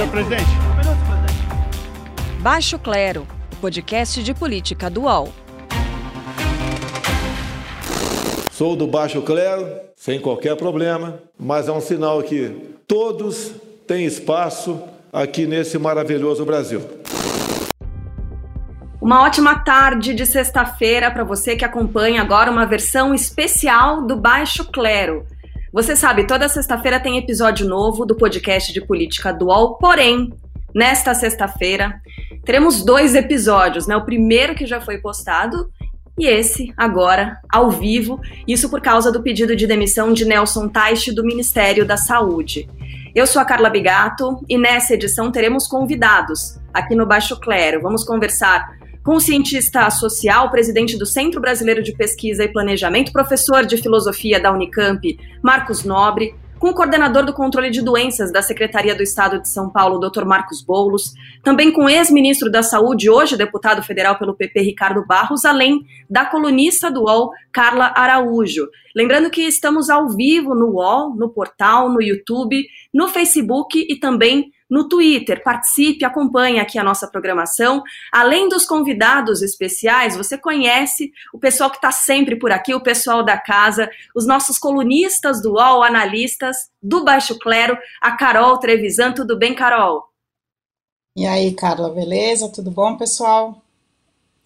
Senhor presidente. Um minuto, presidente. Baixo Clero, podcast de política do UOL. Sou do Baixo Clero, sem qualquer problema, mas é um sinal que todos têm espaço aqui nesse maravilhoso Brasil. Uma ótima tarde de sexta-feira para você que acompanha agora uma versão especial do Baixo Clero. Você sabe, toda sexta-feira tem episódio novo do podcast de política dual, porém, nesta sexta-feira teremos dois episódios, né? O primeiro que já foi postado e esse agora ao vivo, isso por causa do pedido de demissão de Nelson Teich do Ministério da Saúde. Eu sou a Carla Bigato e nessa edição teremos convidados aqui no Baixo Clero. Vamos conversar com cientista social, presidente do Centro Brasileiro de Pesquisa e Planejamento, professor de filosofia da Unicamp, Marcos Nobre, com o coordenador do controle de doenças da Secretaria do Estado de São Paulo, Dr. Marcos Boulos, também com ex-ministro da Saúde, hoje deputado federal pelo PP, Ricardo Barros, além da colunista do UOL, Carla Araújo. Lembrando que estamos ao vivo no UOL, no portal, no YouTube, no Facebook e também no Twitter. Participe, acompanhe aqui a nossa programação. Além dos convidados especiais, você conhece o pessoal que está sempre por aqui, o pessoal da casa, os nossos colunistas do UOL, analistas do Baixo Clero, a Carol Trevisan. Tudo bem, Carol? E aí, Carla, beleza? Tudo bom, pessoal?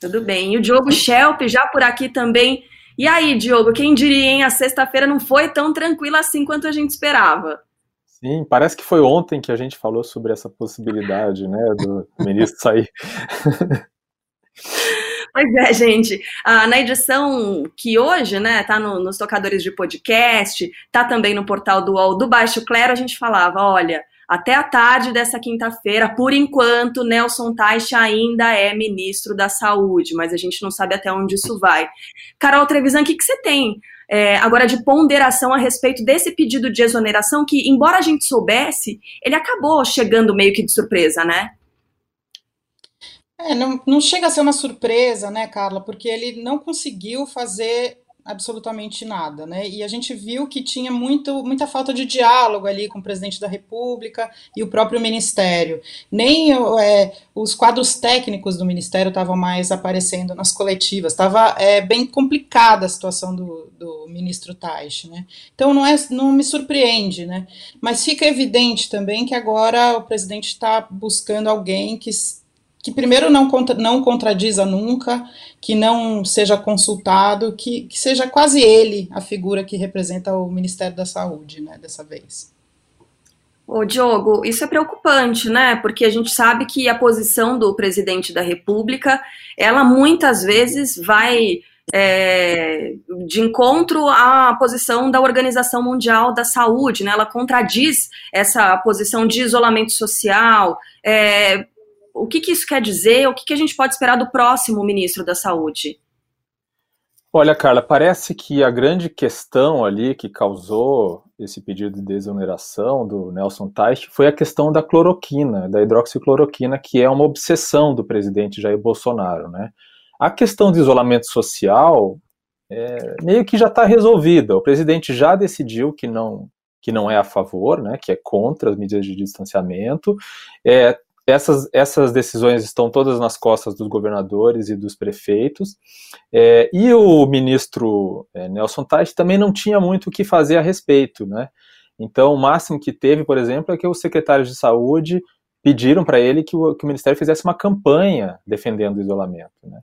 Tudo bem. E o Diogo Schelp já por aqui também. E aí, Diogo, quem diria, hein? A sexta-feira não foi tão tranquila assim quanto a gente esperava. Sim, parece que foi ontem que a gente falou sobre essa possibilidade, né, do ministro sair. Pois é, gente. Ah, na edição que hoje, né, tá no, nos tocadores de podcast, tá também no portal do UOL do Baixo Clero, a gente falava, olha, até a tarde dessa quinta-feira, por enquanto, Nelson Teich ainda é ministro da Saúde, mas a gente não sabe até onde isso vai. Carol Trevisan, o que, que você tem é, agora de ponderação a respeito desse pedido de exoneração que, embora a gente soubesse, ele acabou chegando meio que de surpresa, né? É, não, não chega a ser uma surpresa, né, Carla, porque ele não conseguiu fazer absolutamente nada, né? E a gente viu que tinha muito, muita falta de diálogo ali com o presidente da República e o próprio ministério. Nem é, os quadros técnicos do ministério estavam mais aparecendo nas coletivas. Estava é, bem complicada a situação do, do ministro Taish, né? Então não é, não me surpreende, né? Mas fica evidente também que agora o presidente está buscando alguém que que primeiro não, contra, não contradiza nunca, que não seja consultado, que, que seja quase ele a figura que representa o Ministério da Saúde, né, dessa vez. Ô, Diogo, isso é preocupante, né? Porque a gente sabe que a posição do presidente da República, ela muitas vezes vai é, de encontro à posição da Organização Mundial da Saúde, né? Ela contradiz essa posição de isolamento social, é, o que, que isso quer dizer? O que, que a gente pode esperar do próximo ministro da Saúde? Olha, Carla, parece que a grande questão ali que causou esse pedido de desoneração do Nelson Teich foi a questão da cloroquina, da hidroxicloroquina, que é uma obsessão do presidente Jair Bolsonaro, né? A questão de isolamento social é, meio que já está resolvida. O presidente já decidiu que não que não é a favor, né, que é contra as medidas de distanciamento. É, essas, essas decisões estão todas nas costas dos governadores e dos prefeitos, é, e o ministro é, Nelson Teich também não tinha muito o que fazer a respeito, né? Então, o máximo que teve, por exemplo, é que os secretários de saúde pediram para ele que o, que o Ministério fizesse uma campanha defendendo o isolamento, né?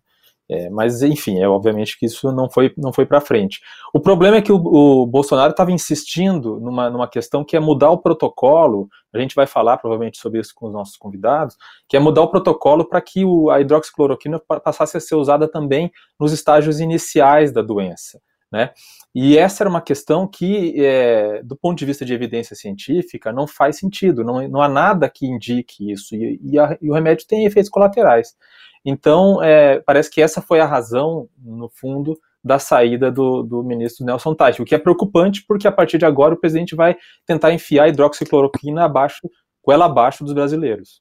É, mas, enfim, é obviamente que isso não foi, não foi para frente. O problema é que o, o Bolsonaro estava insistindo numa, numa questão que é mudar o protocolo, a gente vai falar provavelmente sobre isso com os nossos convidados, que é mudar o protocolo para que o, a hidroxicloroquina passasse a ser usada também nos estágios iniciais da doença. Né? E essa era uma questão que, é, do ponto de vista de evidência científica, não faz sentido, não, não há nada que indique isso, e, e, a, e o remédio tem efeitos colaterais. Então, é, parece que essa foi a razão, no fundo, da saída do, do ministro Nelson Teich, o que é preocupante porque a partir de agora o presidente vai tentar enfiar hidroxicloroquina abaixo, ela abaixo dos brasileiros.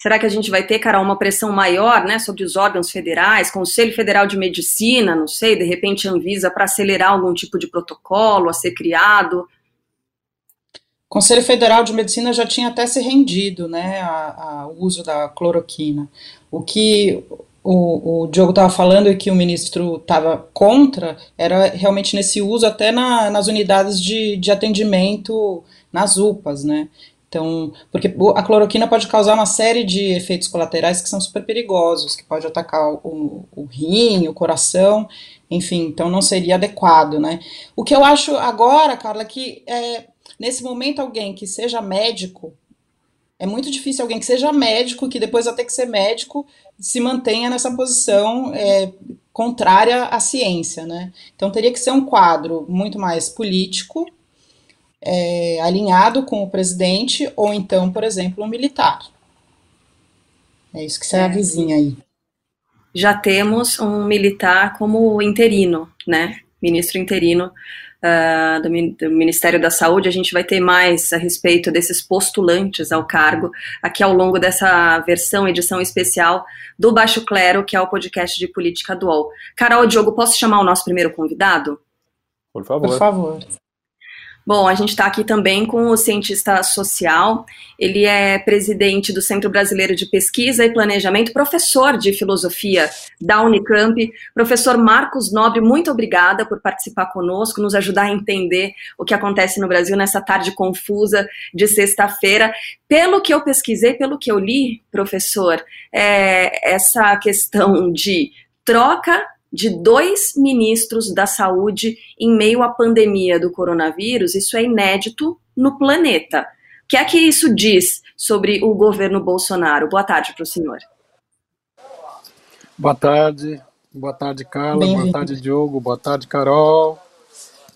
Será que a gente vai ter, Carol, uma pressão maior né, sobre os órgãos federais, Conselho Federal de Medicina, não sei, de repente Anvisa, para acelerar algum tipo de protocolo a ser criado? Conselho Federal de Medicina já tinha até se rendido né, ao uso da cloroquina. O que o, o Diogo estava falando e que o ministro estava contra era realmente nesse uso até na, nas unidades de, de atendimento nas UPAs, né? Então, porque a cloroquina pode causar uma série de efeitos colaterais que são super perigosos, que pode atacar o, o rim, o coração, enfim, então não seria adequado, né? O que eu acho agora, Carla, que é, nesse momento alguém que seja médico é muito difícil alguém que seja médico, que depois vai ter que ser médico, se mantenha nessa posição é, contrária à ciência, né? Então teria que ser um quadro muito mais político, é, alinhado com o presidente, ou então, por exemplo, um militar. É isso que você é. avizinha aí. Já temos um militar como interino, né? Ministro interino uh, do, do, Ministério da Saúde, a gente vai ter mais a respeito desses postulantes ao cargo aqui ao longo dessa versão, edição especial do Baixo Clero, que é o podcast de política do UOL. Carol, Diogo, posso chamar o nosso primeiro convidado? Por favor. Por favor. Bom, a gente está aqui também com o cientista social. Ele é presidente do Centro Brasileiro de Pesquisa e Planejamento, professor de filosofia da Unicamp. Professor Marcos Nobre, muito obrigada por participar conosco, nos ajudar a entender o que acontece no Brasil nessa tarde confusa de sexta-feira. Pelo que eu pesquisei, pelo que eu li, professor, é, essa questão de troca de dois ministros da saúde em meio à pandemia do coronavírus, isso é inédito no planeta. O que é que isso diz sobre o governo Bolsonaro? Boa tarde para o senhor. Boa tarde, boa tarde, Carla, boa tarde, Diogo, boa tarde, Carol.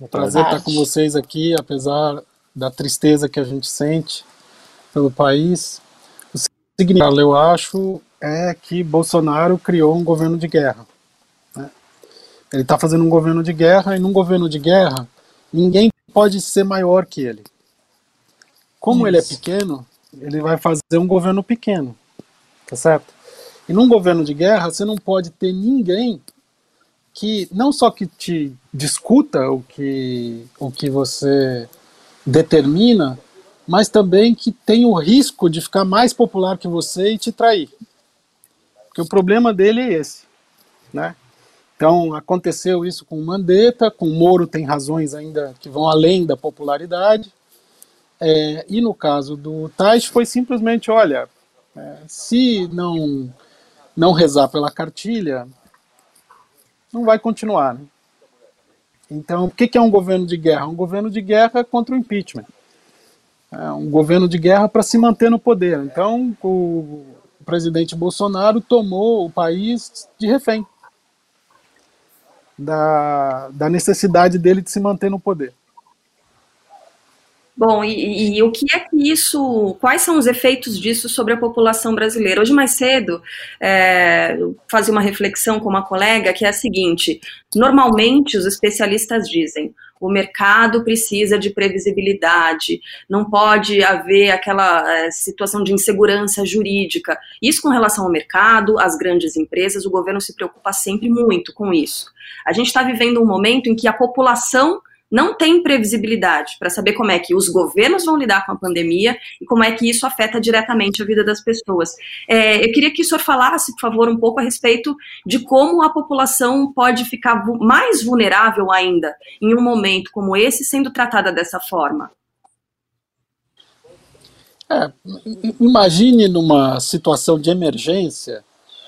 É um prazer estar com vocês aqui, apesar da tristeza que a gente sente pelo país. O significado, eu acho, é que Bolsonaro criou um governo de guerra. Ele está fazendo um governo de guerra, e num governo de guerra, ninguém pode ser maior que ele. Como Isso. ele é pequeno, ele vai fazer um governo pequeno. Tá certo? E num governo de guerra, você não pode ter ninguém que não só que te discuta o que, o que você determina, mas também que tem o risco de ficar mais popular que você e te trair. Porque o problema dele é esse, né? Então, aconteceu isso com Mandetta, com Moro tem razões ainda que vão além da popularidade. É, e no caso do Tais foi simplesmente, olha, é, se não, não rezar pela cartilha, não vai continuar. Né? Então, o que é um governo de guerra? Um governo de guerra contra o impeachment. É um governo de guerra para se manter no poder. Então, o presidente Bolsonaro tomou o país de refém da, da necessidade dele de se manter no poder. Bom, e, e, o que é que isso, quais são os efeitos disso sobre a população brasileira? Hoje mais cedo, é, fazia uma reflexão com uma colega que é a seguinte: normalmente os especialistas dizem o mercado precisa de previsibilidade, não pode haver aquela é, situação de insegurança jurídica. Isso com relação ao mercado, às grandes empresas, o governo se preocupa sempre muito com isso. A gente está vivendo um momento em que a população não tem previsibilidade para saber como é que os governos vão lidar com a pandemia e como é que isso afeta diretamente a vida das pessoas. É, eu queria que o senhor falasse, por favor, um pouco a respeito de como a população pode ficar mais vulnerável ainda em um momento como esse, sendo tratada dessa forma. É, imagine numa situação de emergência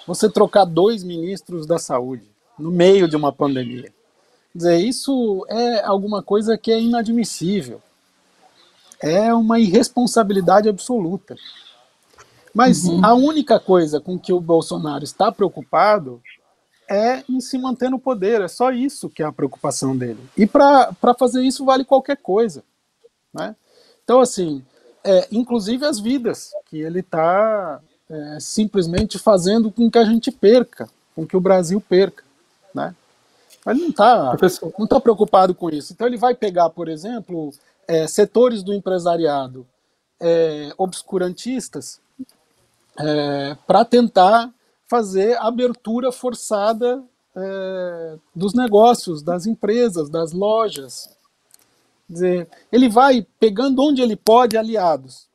você trocar dois ministros da saúde no meio de uma pandemia. Dizer, isso é alguma coisa que é inadmissível. É uma irresponsabilidade absoluta. Mas uhum. a única coisa com que o Bolsonaro está preocupado é em se manter no poder. É só isso que é a preocupação dele. E para fazer isso vale qualquer coisa. Né? Então, assim, é, inclusive as vidas que ele está é, simplesmente fazendo com que a gente perca, com que o Brasil perca. Né? Ele não está não tá preocupado com isso. Então ele vai pegar, por exemplo, é, setores do empresariado é, obscurantistas é, para tentar fazer abertura forçada é, dos negócios, das empresas, das lojas. dizer, ele vai pegando onde ele pode aliados.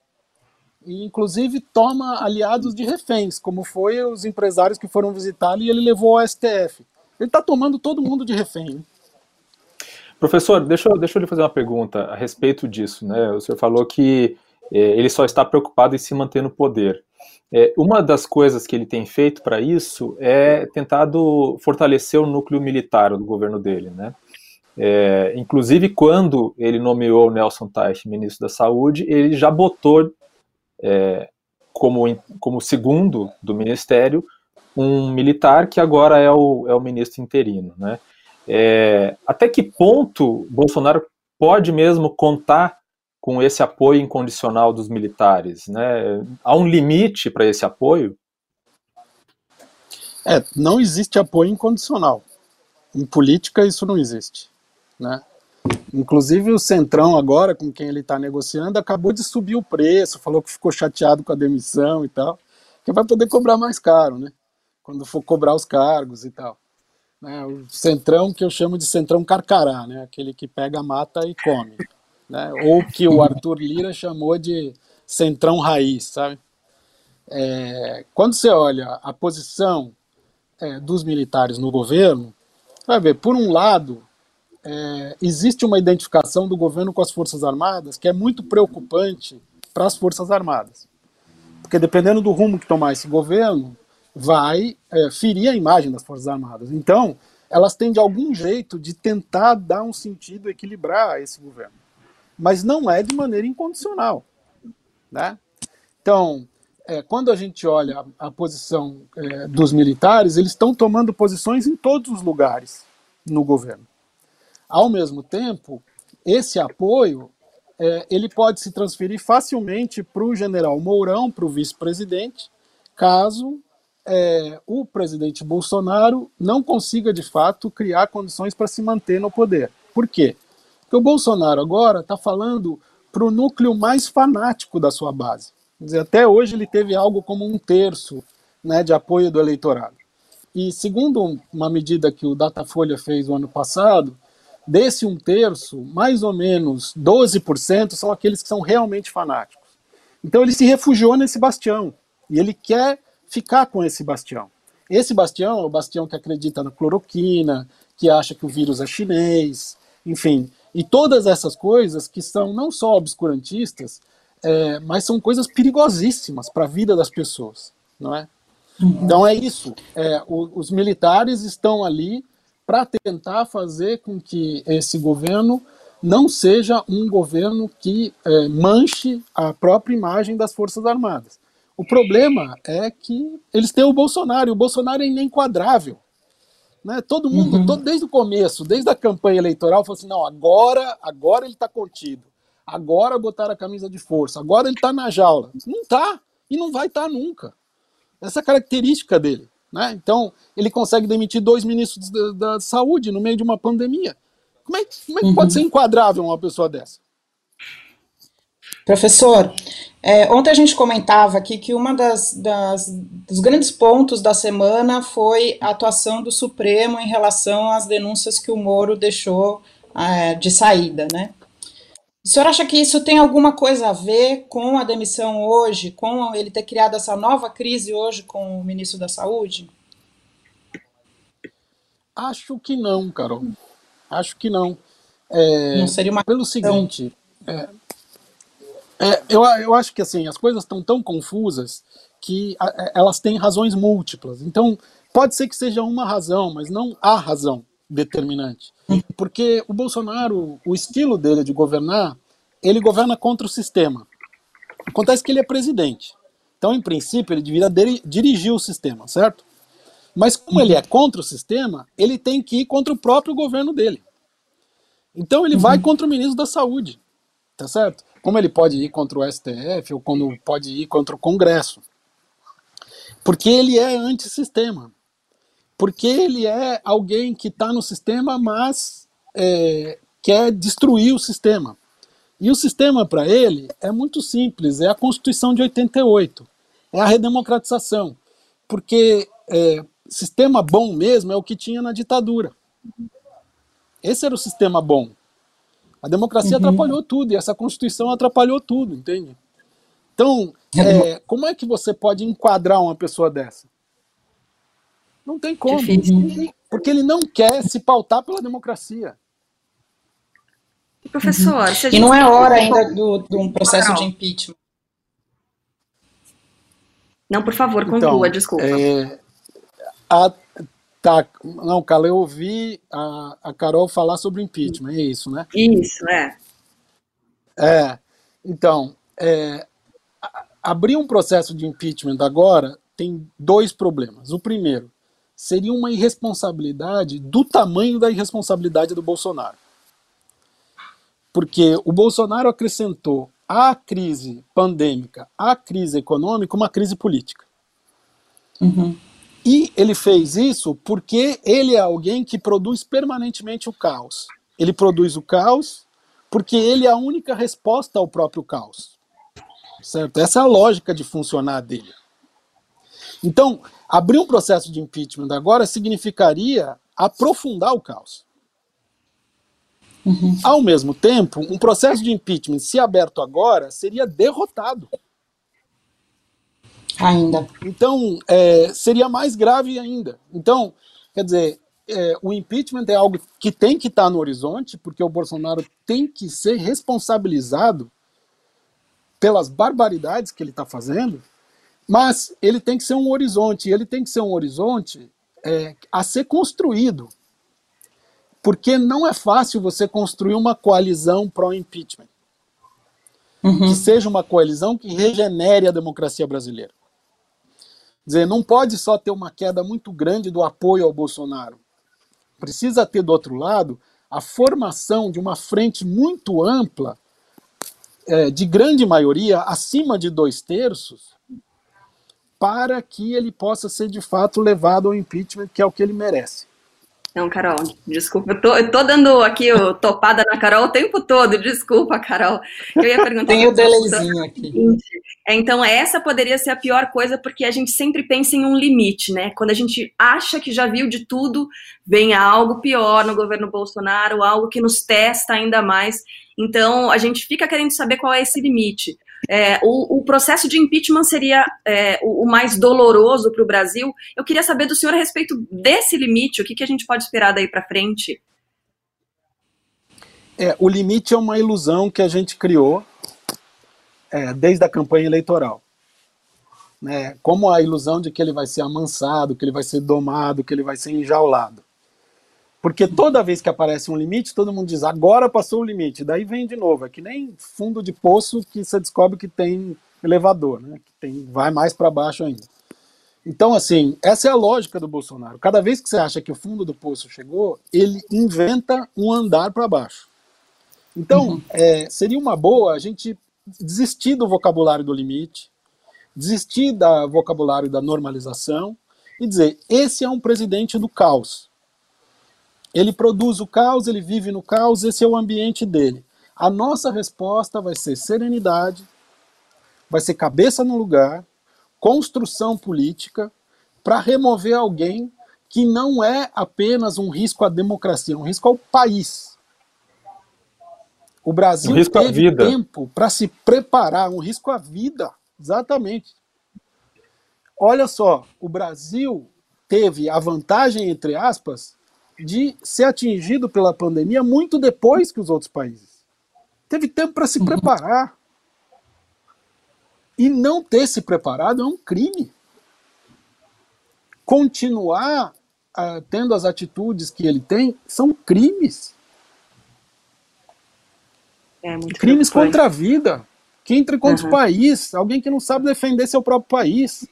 E, inclusive, toma aliados de reféns, como foi os empresários que foram visitá-lo e ele levou ao STF. Ele está tomando todo mundo de refém. Professor, deixa deixa eu lhe fazer uma pergunta a respeito disso. Né? O senhor falou que é, ele só está preocupado em se manter no poder. É, uma das coisas que ele tem feito para isso é tentado fortalecer o núcleo militar do governo dele, né? É, inclusive, quando ele nomeou Nelson Teich ministro da Saúde, ele já botou é, como, como segundo do ministério um militar que agora é o, é o ministro interino, né? É, até que ponto Bolsonaro pode mesmo contar com esse apoio incondicional dos militares? Né? Há um limite para esse apoio? É, não existe apoio incondicional. Em política isso não existe. Né? Inclusive o Centrão agora, com quem ele está negociando, acabou de subir o preço, falou que ficou chateado com a demissão e tal, que vai poder cobrar mais caro, né? Quando for cobrar os cargos e tal. Né? O Centrão que eu chamo de Centrão Carcará, né? Aquele que pega, mata e come né? ou que o Arthur Lira chamou de centrão raiz, sabe? É, quando você olha a posição é, dos militares no governo, vai ver, por um lado, é, existe uma identificação do governo com as Forças Armadas que é muito preocupante para as Forças Armadas. Porque dependendo do rumo que tomar esse governo, vai é, ferir a imagem das Forças Armadas. Então, elas têm de algum jeito de tentar dar um sentido, equilibrar esse governo mas não é de maneira incondicional. Né? Então, é, quando a gente olha a, a posição é, dos militares, eles estão tomando posições em todos os lugares no governo. Ao mesmo tempo, esse apoio é, ele pode se transferir facilmente para o general Mourão, para o vice-presidente, caso é, o presidente Bolsonaro não consiga de fato criar condições para se manter no poder. Por quê? Porque o Bolsonaro agora está falando para o núcleo mais fanático da sua base. Quer dizer, até hoje ele teve algo como um terço né, de apoio do eleitorado. E segundo uma medida que o Datafolha fez no ano passado, desse um terço, mais ou menos 12% são aqueles que são realmente fanáticos. Então ele se refugiou nesse bastião e ele quer ficar com esse bastião. Esse bastião é o bastião que acredita na cloroquina, que acha que o vírus é chinês, enfim, e todas essas coisas que são não só obscurantistas, é, mas são coisas perigosíssimas para a vida das pessoas, não é? Então é isso. É, o, os militares estão ali para tentar fazer com que esse governo não seja um governo que é, manche a própria imagem das Forças Armadas. O problema é que eles têm o Bolsonaro, e o Bolsonaro é inenquadrável. Né? Todo mundo, uhum. todo, desde o começo, desde a campanha eleitoral, falou assim: não, agora, agora ele está contido. Agora botaram a camisa de força. Agora ele está na jaula. Não está. E não vai estar tá nunca. Essa é a característica dele. Né? Então, ele consegue demitir dois ministros da, da saúde no meio de uma pandemia. Como é, como é que uhum. pode ser enquadrável uma pessoa dessa? Professor, é, ontem a gente comentava aqui que uma das, das, dos grandes pontos da semana foi a atuação do Supremo em relação às denúncias que o Moro deixou é, de saída, né? O senhor acha que isso tem alguma coisa a ver com a demissão hoje, com ele ter criado essa nova crise hoje com o ministro da Saúde? Acho que não, Carol. Acho que não. É, não seria uma pelo seguinte, é, é, eu, eu acho que assim, as coisas estão tão confusas que a, é, elas têm razões múltiplas. Então, pode ser que seja uma razão, mas não a razão determinante. Porque o Bolsonaro, o estilo dele de governar, ele governa contra o sistema. Acontece que ele é presidente. Então, em princípio, ele deveria dirigir o sistema, certo? Mas como ele é contra o sistema, ele tem que ir contra o próprio governo dele. Então ele vai uhum. contra o ministro da Saúde, tá certo? Como ele pode ir contra o STF ou quando pode ir contra o Congresso. Porque ele é antissistema. Porque ele é alguém que está no sistema, mas é, quer destruir o sistema. E o sistema, para ele, é muito simples: é a Constituição de 88, é a redemocratização. Porque é, sistema bom mesmo é o que tinha na ditadura. Esse era o sistema bom. A democracia uhum. atrapalhou tudo e essa Constituição atrapalhou tudo, entende? Então, é, como é que você pode enquadrar uma pessoa dessa? Não tem como. Difícil. Porque ele não quer se pautar pela democracia. Professor, uhum. E não é hora ainda do, de um processo de impeachment. Não, por favor, conclua, então, desculpa. É, a, tá, não, Carla, eu ouvi a, a Carol falar sobre impeachment, é isso, né? Isso, é. É, então, é, abrir um processo de impeachment agora tem dois problemas. O primeiro, seria uma irresponsabilidade do tamanho da irresponsabilidade do Bolsonaro. Porque o Bolsonaro acrescentou à crise pandêmica, à crise econômica, uma crise política. Uhum. E ele fez isso porque ele é alguém que produz permanentemente o caos. Ele produz o caos porque ele é a única resposta ao próprio caos. Certo? Essa é a lógica de funcionar dele. Então, abrir um processo de impeachment agora significaria aprofundar o caos. Uhum. Ao mesmo tempo, um processo de impeachment, se aberto agora, seria derrotado. Ainda. Então, é, seria mais grave ainda. Então, quer dizer, é, o impeachment é algo que tem que estar no horizonte, porque o Bolsonaro tem que ser responsabilizado pelas barbaridades que ele está fazendo, mas ele tem que ser um horizonte, ele tem que ser um horizonte é, a ser construído. Porque não é fácil você construir uma coalizão pró-impeachment. Uhum. Que seja uma coalizão que regenere a democracia brasileira. Dizer, não pode só ter uma queda muito grande do apoio ao Bolsonaro. Precisa ter, do outro lado, a formação de uma frente muito ampla, é, de grande maioria, acima de dois terços, para que ele possa ser de fato levado ao impeachment, que é o que ele merece. Não, Carol, desculpa, eu tô, eu tô dando aqui o topada na Carol o tempo todo, desculpa, Carol. Eu ia perguntar. Tem o delayzinho aqui. É, então, essa poderia ser a pior coisa, porque a gente sempre pensa em um limite, né? Quando a gente acha que já viu de tudo, vem algo pior no governo Bolsonaro, algo que nos testa ainda mais. Então, a gente fica querendo saber qual é esse limite. É, o, o, processo de impeachment seria é, o, o, mais doloroso para o Brasil. Eu queria saber do senhor a respeito desse limite, o que, que a gente pode esperar daí para frente? É, o limite é uma ilusão que a gente criou é, desde a campanha eleitoral. Né, como a ilusão de que ele vai ser amansado, que ele vai ser domado, que ele vai ser enjaulado. Porque toda vez que aparece um limite, todo mundo diz, agora passou o limite. Daí vem de novo. É que nem fundo de poço que você descobre que tem elevador, né? Que tem, vai mais para baixo ainda. Então, assim, essa é a lógica do Bolsonaro. Cada vez que você acha que o fundo do poço chegou, ele inventa um andar para baixo. Então, uhum. é, seria uma boa a gente desistir do vocabulário do limite, desistir do vocabulário da normalização e dizer: esse é um presidente do caos. Ele produz o caos, ele vive no caos, esse é o ambiente dele. A nossa resposta vai ser serenidade, vai ser cabeça no lugar, construção política, para remover alguém que não é apenas um risco à democracia, é um risco ao país. O Brasil um teve tempo para se preparar, um risco à vida, exatamente. Olha só, o Brasil teve a vantagem, entre aspas, de ser atingido pela pandemia muito depois que os outros países. Teve tempo para se uhum. preparar. E não ter se preparado é um crime. Continuar uh, tendo as atitudes que ele tem são crimes. É crimes contra a vida. Que entra contra uhum. o país. Alguém que não sabe defender seu próprio país.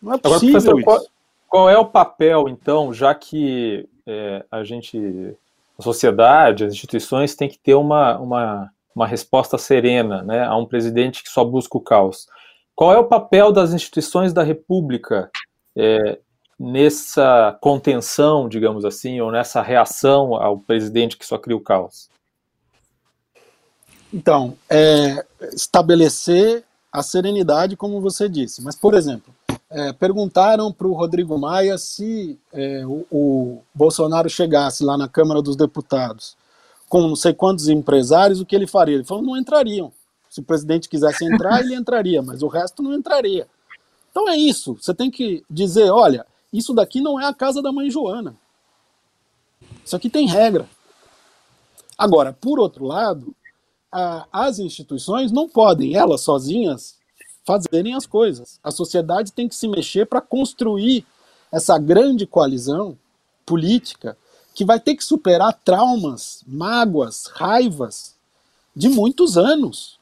Não é possível Agora, qual, qual, é o papel, então, já que é, a gente, a sociedade, as instituições têm que ter uma, uma, uma resposta serena né, a um presidente que só busca o caos. Qual é o papel das instituições da República é, nessa contenção, digamos assim, ou nessa reação ao presidente que só cria o caos? Então, é, estabelecer a serenidade, como você disse. Mas, por exemplo, é, perguntaram para o Rodrigo Maia se é, o, o, Bolsonaro chegasse lá na Câmara dos Deputados com não sei quantos empresários, o que ele faria? Ele falou, não entrariam. Se o presidente quisesse entrar, ele entraria, mas o resto não entraria. Então é isso. Você tem que dizer, olha, isso daqui não é a casa da mãe Joana. Isso aqui tem regra. Agora, por outro lado, a, as instituições não podem, elas sozinhas, fazerem as coisas. A sociedade tem que se mexer para construir essa grande coalizão política que vai ter que superar traumas, mágoas, raivas de muitos anos.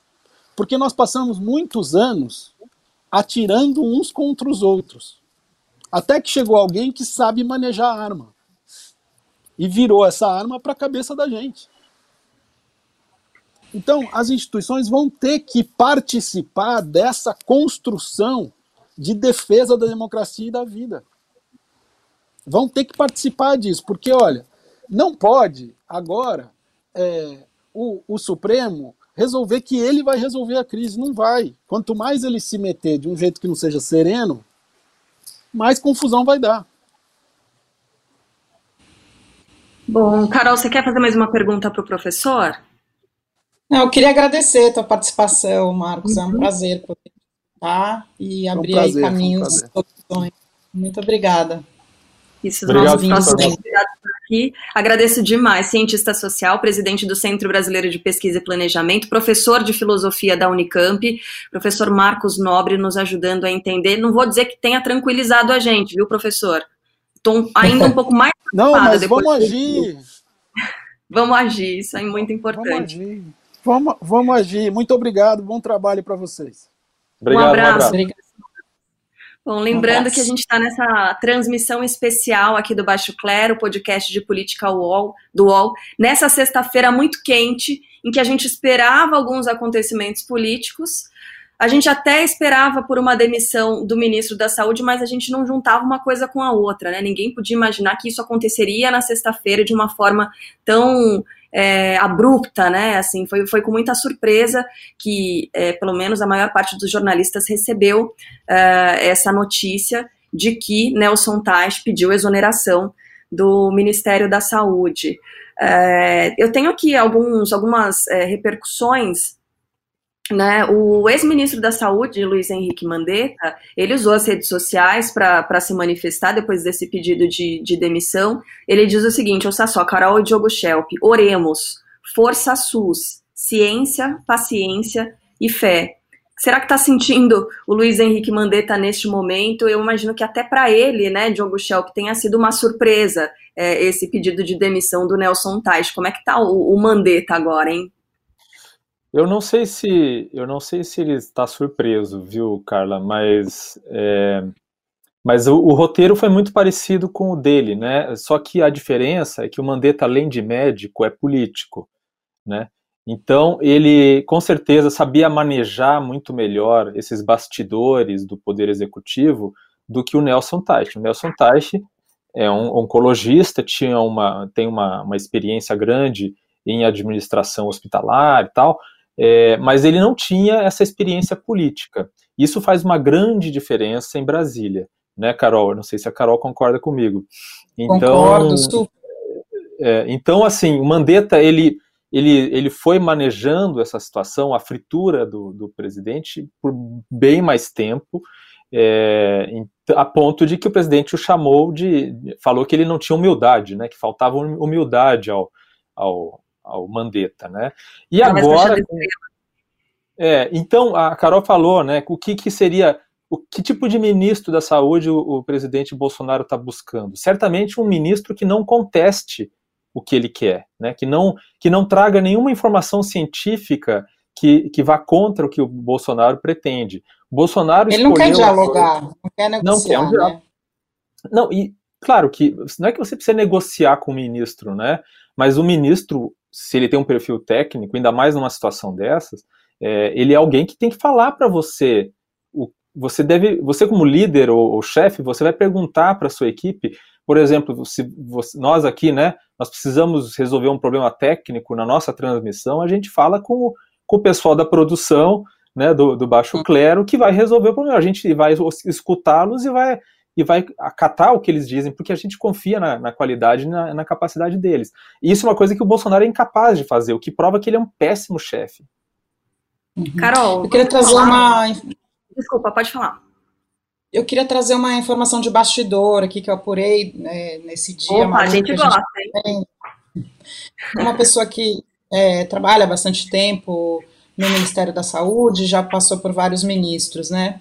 Porque nós passamos muitos anos atirando uns contra os outros. Até que chegou alguém que sabe manejar a arma. E virou essa arma para a cabeça da gente. Então, as instituições vão ter que participar dessa construção de defesa da democracia e da vida. Vão ter que participar disso, porque, olha, não pode agora é, o, o Supremo resolver que ele vai resolver a crise. Não vai. Quanto mais ele se meter de um jeito que não seja sereno, mais confusão vai dar. Bom, Carol, você quer fazer mais uma pergunta para o professor? Não, eu queria agradecer a tua participação, Marcos. Uhum. É um uhum. prazer poder estar e abrir um prazer, aí caminhos um opções. Muito obrigada. Isso, Obrigado, nossos por aqui. Agradeço demais, cientista social, presidente do Centro Brasileiro de Pesquisa e Planejamento, professor de filosofia da Unicamp, professor Marcos Nobre, nos ajudando a entender. Não vou dizer que tenha tranquilizado a gente, viu, professor? Estou ainda um pouco mais. Não, mas vamos agir. Vamos agir, isso é muito importante. Vamos agir. Vamos, vamos agir. Muito obrigado, bom trabalho para vocês. Obrigado, um abraço. Um abraço. Bom, lembrando que a gente está nessa transmissão especial aqui do Baixo Clero, podcast de política UOL, do UOL, nessa sexta-feira muito quente, em que a gente esperava alguns acontecimentos políticos. A gente até esperava por uma demissão do ministro da Saúde, mas a gente não juntava uma coisa com a outra, né? Ninguém podia imaginar que isso aconteceria na sexta-feira de uma forma tão é, abrupta, né? Assim, foi, foi com muita surpresa que, é, pelo menos, a maior parte dos jornalistas recebeu é, essa notícia de que Nelson Tais pediu exoneração do Ministério da Saúde. É, eu tenho aqui alguns, algumas é, repercussões né, o ex-ministro da Saúde, Luiz Henrique Mandetta, ele usou as redes sociais para se manifestar depois desse pedido de, de demissão. Ele diz o seguinte: ouça só, Carol e Diogo Schelp, oremos, força SUS, ciência, paciência e fé. Será que está sentindo o Luiz Henrique Mandetta neste momento? Eu imagino que até para ele, né, Diogo Schelp, tenha sido uma surpresa é, esse pedido de demissão do Nelson Tais. Como é que está o, o Mandetta agora, hein? Eu não sei se eu não sei se ele está surpreso, viu, Carla? Mas é, mas o, o, roteiro foi muito parecido com o dele, né? Só que a diferença é que o Mandetta, além de médico, é político, né? Então ele com certeza sabia manejar muito melhor esses bastidores do poder executivo do que o Nelson Teich. O Nelson Teich é um oncologista, tinha uma tem uma, uma experiência grande em administração hospitalar e tal, é, mas ele não tinha essa experiência política. Isso faz uma grande diferença em Brasília, né, Carol? Eu não sei se a Carol concorda comigo. Então, Concordo, super. É, então, assim, o Mandetta, ele, ele, ele foi manejando essa situação, a fritura do, do presidente, por bem mais tempo, é, a ponto de que o presidente o chamou de. falou que ele não tinha humildade, né, que faltava humildade ao, ao, ao Mandetta, né? E Não, agora. É, então, a Carol falou, né? O que, que seria. O que tipo de ministro da saúde o, o presidente Bolsonaro está buscando? Certamente um ministro que não conteste o que ele quer, né? Que não, que não traga nenhuma informação científica que, que vá contra o que o Bolsonaro pretende. O Bolsonaro ele não quer dialogar, não quer negociar, não quer um né? Não, e claro que não é que você precisa negociar com o ministro, né? Mas o ministro se ele tem um perfil técnico, ainda mais numa situação dessas, é, ele é alguém que tem que falar para você. O, você deve, você como líder ou, ou chefe, você vai perguntar para sua equipe, por exemplo, se você, nós aqui, né, nós precisamos resolver um problema técnico na nossa transmissão, a gente fala com, com o pessoal da produção, né, do, do baixo clero, que vai resolver o problema. A gente vai escutá-los e vai e vai acatar o que eles dizem, porque a gente confia na, na qualidade e na, na, capacidade deles. E isso é uma coisa que o Bolsonaro é incapaz de fazer, o que prova que ele é um péssimo chefe. Uhum. Carol, eu queria trazer uma. Desculpa, pode falar. Eu queria trazer uma informação de bastidor aqui que eu apurei né, nesse dia. Opa, a gente gosta, hein? Uma pessoa que é, trabalha bastante tempo no Ministério da Saúde, já passou por vários ministros, né?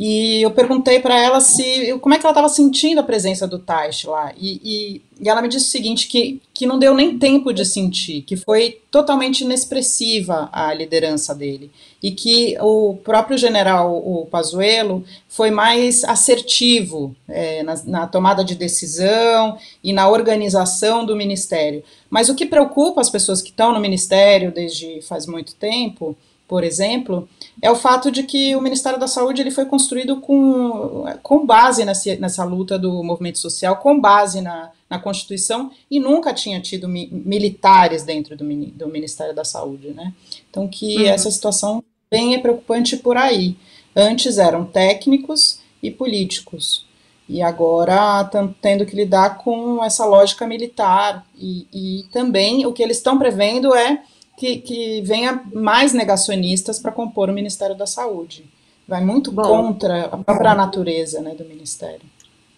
E eu perguntei para ela se como é que ela estava sentindo a presença do Taish lá. E, e, e, ela me disse o seguinte: que, que não deu nem tempo de sentir, que foi totalmente inexpressiva a liderança dele. E que o próprio general, o Pazuello, foi mais assertivo é, na, na tomada de decisão e na organização do ministério. Mas o que preocupa as pessoas que estão no ministério desde faz muito tempo por exemplo, é o fato de que o Ministério da Saúde ele foi construído com, com base nessa, nessa luta do movimento social, com base na, na Constituição, e nunca tinha tido mi, militares dentro do, do, Ministério da Saúde. Né? Então, que uhum. essa situação bem é preocupante por aí. Antes eram técnicos e políticos, e agora estão tendo que lidar com essa lógica militar, e, e também o que eles estão prevendo é que, que venha mais negacionistas para compor o Ministério da Saúde. Vai muito Bom, contra a própria natureza né, do Ministério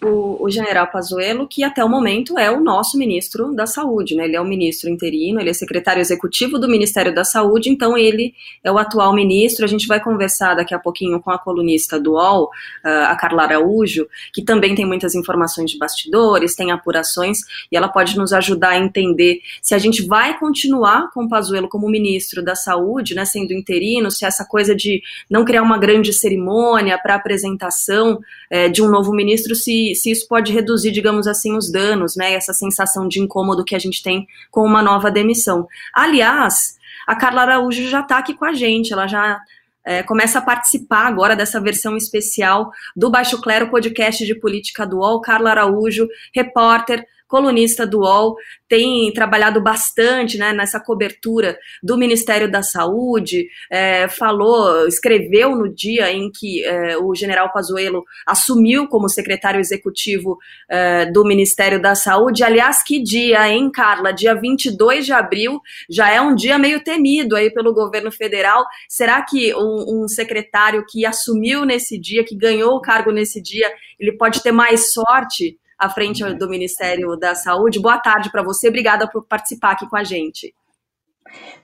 o, o, general Pazuello, que até o momento é o nosso ministro da Saúde, né? Ele é o ministro interino, ele é secretário executivo do Ministério da Saúde, então ele é o atual ministro. A gente vai conversar daqui a pouquinho com a colunista do UOL, a Carla Araújo, que também tem muitas informações de bastidores, tem apurações, e ela pode nos ajudar a entender se a gente vai continuar com o Pazuello como ministro da Saúde, né, sendo interino, se essa coisa de não criar uma grande cerimônia para apresentação é, de um novo ministro, se se, isso pode reduzir, digamos assim, os danos, né? Essa sensação de incômodo que a gente tem com uma nova demissão. Aliás, a Carla Araújo já está aqui com a gente, ela já é, começa a participar agora dessa versão especial do Baixo Clero podcast de política do UOL. Carla Araújo, repórter, colunista do UOL, tem trabalhado bastante né, nessa cobertura do Ministério da Saúde, é, falou, escreveu no dia em que é, o general Pazuello assumiu como secretário executivo é, do Ministério da Saúde. Aliás, que dia, hein, Carla? Dia 22 de abril, já é um dia meio temido aí pelo governo federal. Será que um, um secretário que assumiu nesse dia, que ganhou o cargo nesse dia, ele pode ter mais sorte à frente do Ministério da Saúde. Boa tarde para você, obrigada por participar aqui com a gente.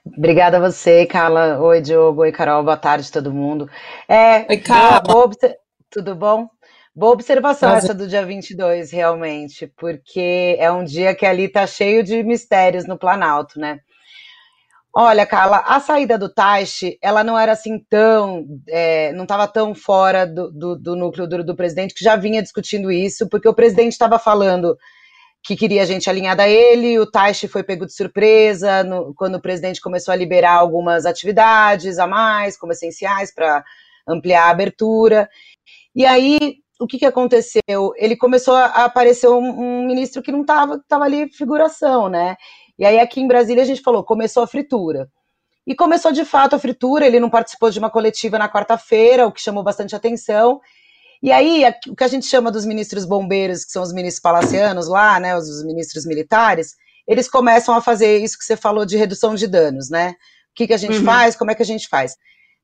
Obrigada a você, Carla. Oi, Diogo. Oi, Carol. Boa tarde, todo mundo. É, Oi, Carla. Boa, tudo bom? Boa observação Mas... essa do dia 22, realmente, porque é um dia que ali tá cheio de mistérios no Planalto, né? Olha, Carla, a saída do Taishi, ela não era assim tão, é, não estava tão fora do, do, do núcleo duro do presidente, que já vinha discutindo isso, porque o presidente estava falando que queria gente alinhada a ele, o Taishi foi pego de surpresa no, quando o presidente começou a liberar algumas atividades a mais, como essenciais, para ampliar a abertura. E aí, o que, que aconteceu? Ele começou a aparecer um, um ministro que não estava, estava ali figuração, né? E aí aqui em Brasília a gente falou, começou a fritura. E começou de fato a fritura, ele não participou de uma coletiva na quarta-feira, o que chamou bastante atenção. E aí, o que a gente chama dos ministros bombeiros, que são os ministros palacianos lá, né, os ministros militares, eles começam a fazer isso que você falou de redução de danos, né? O que, que a gente uhum. faz, como é que a gente faz?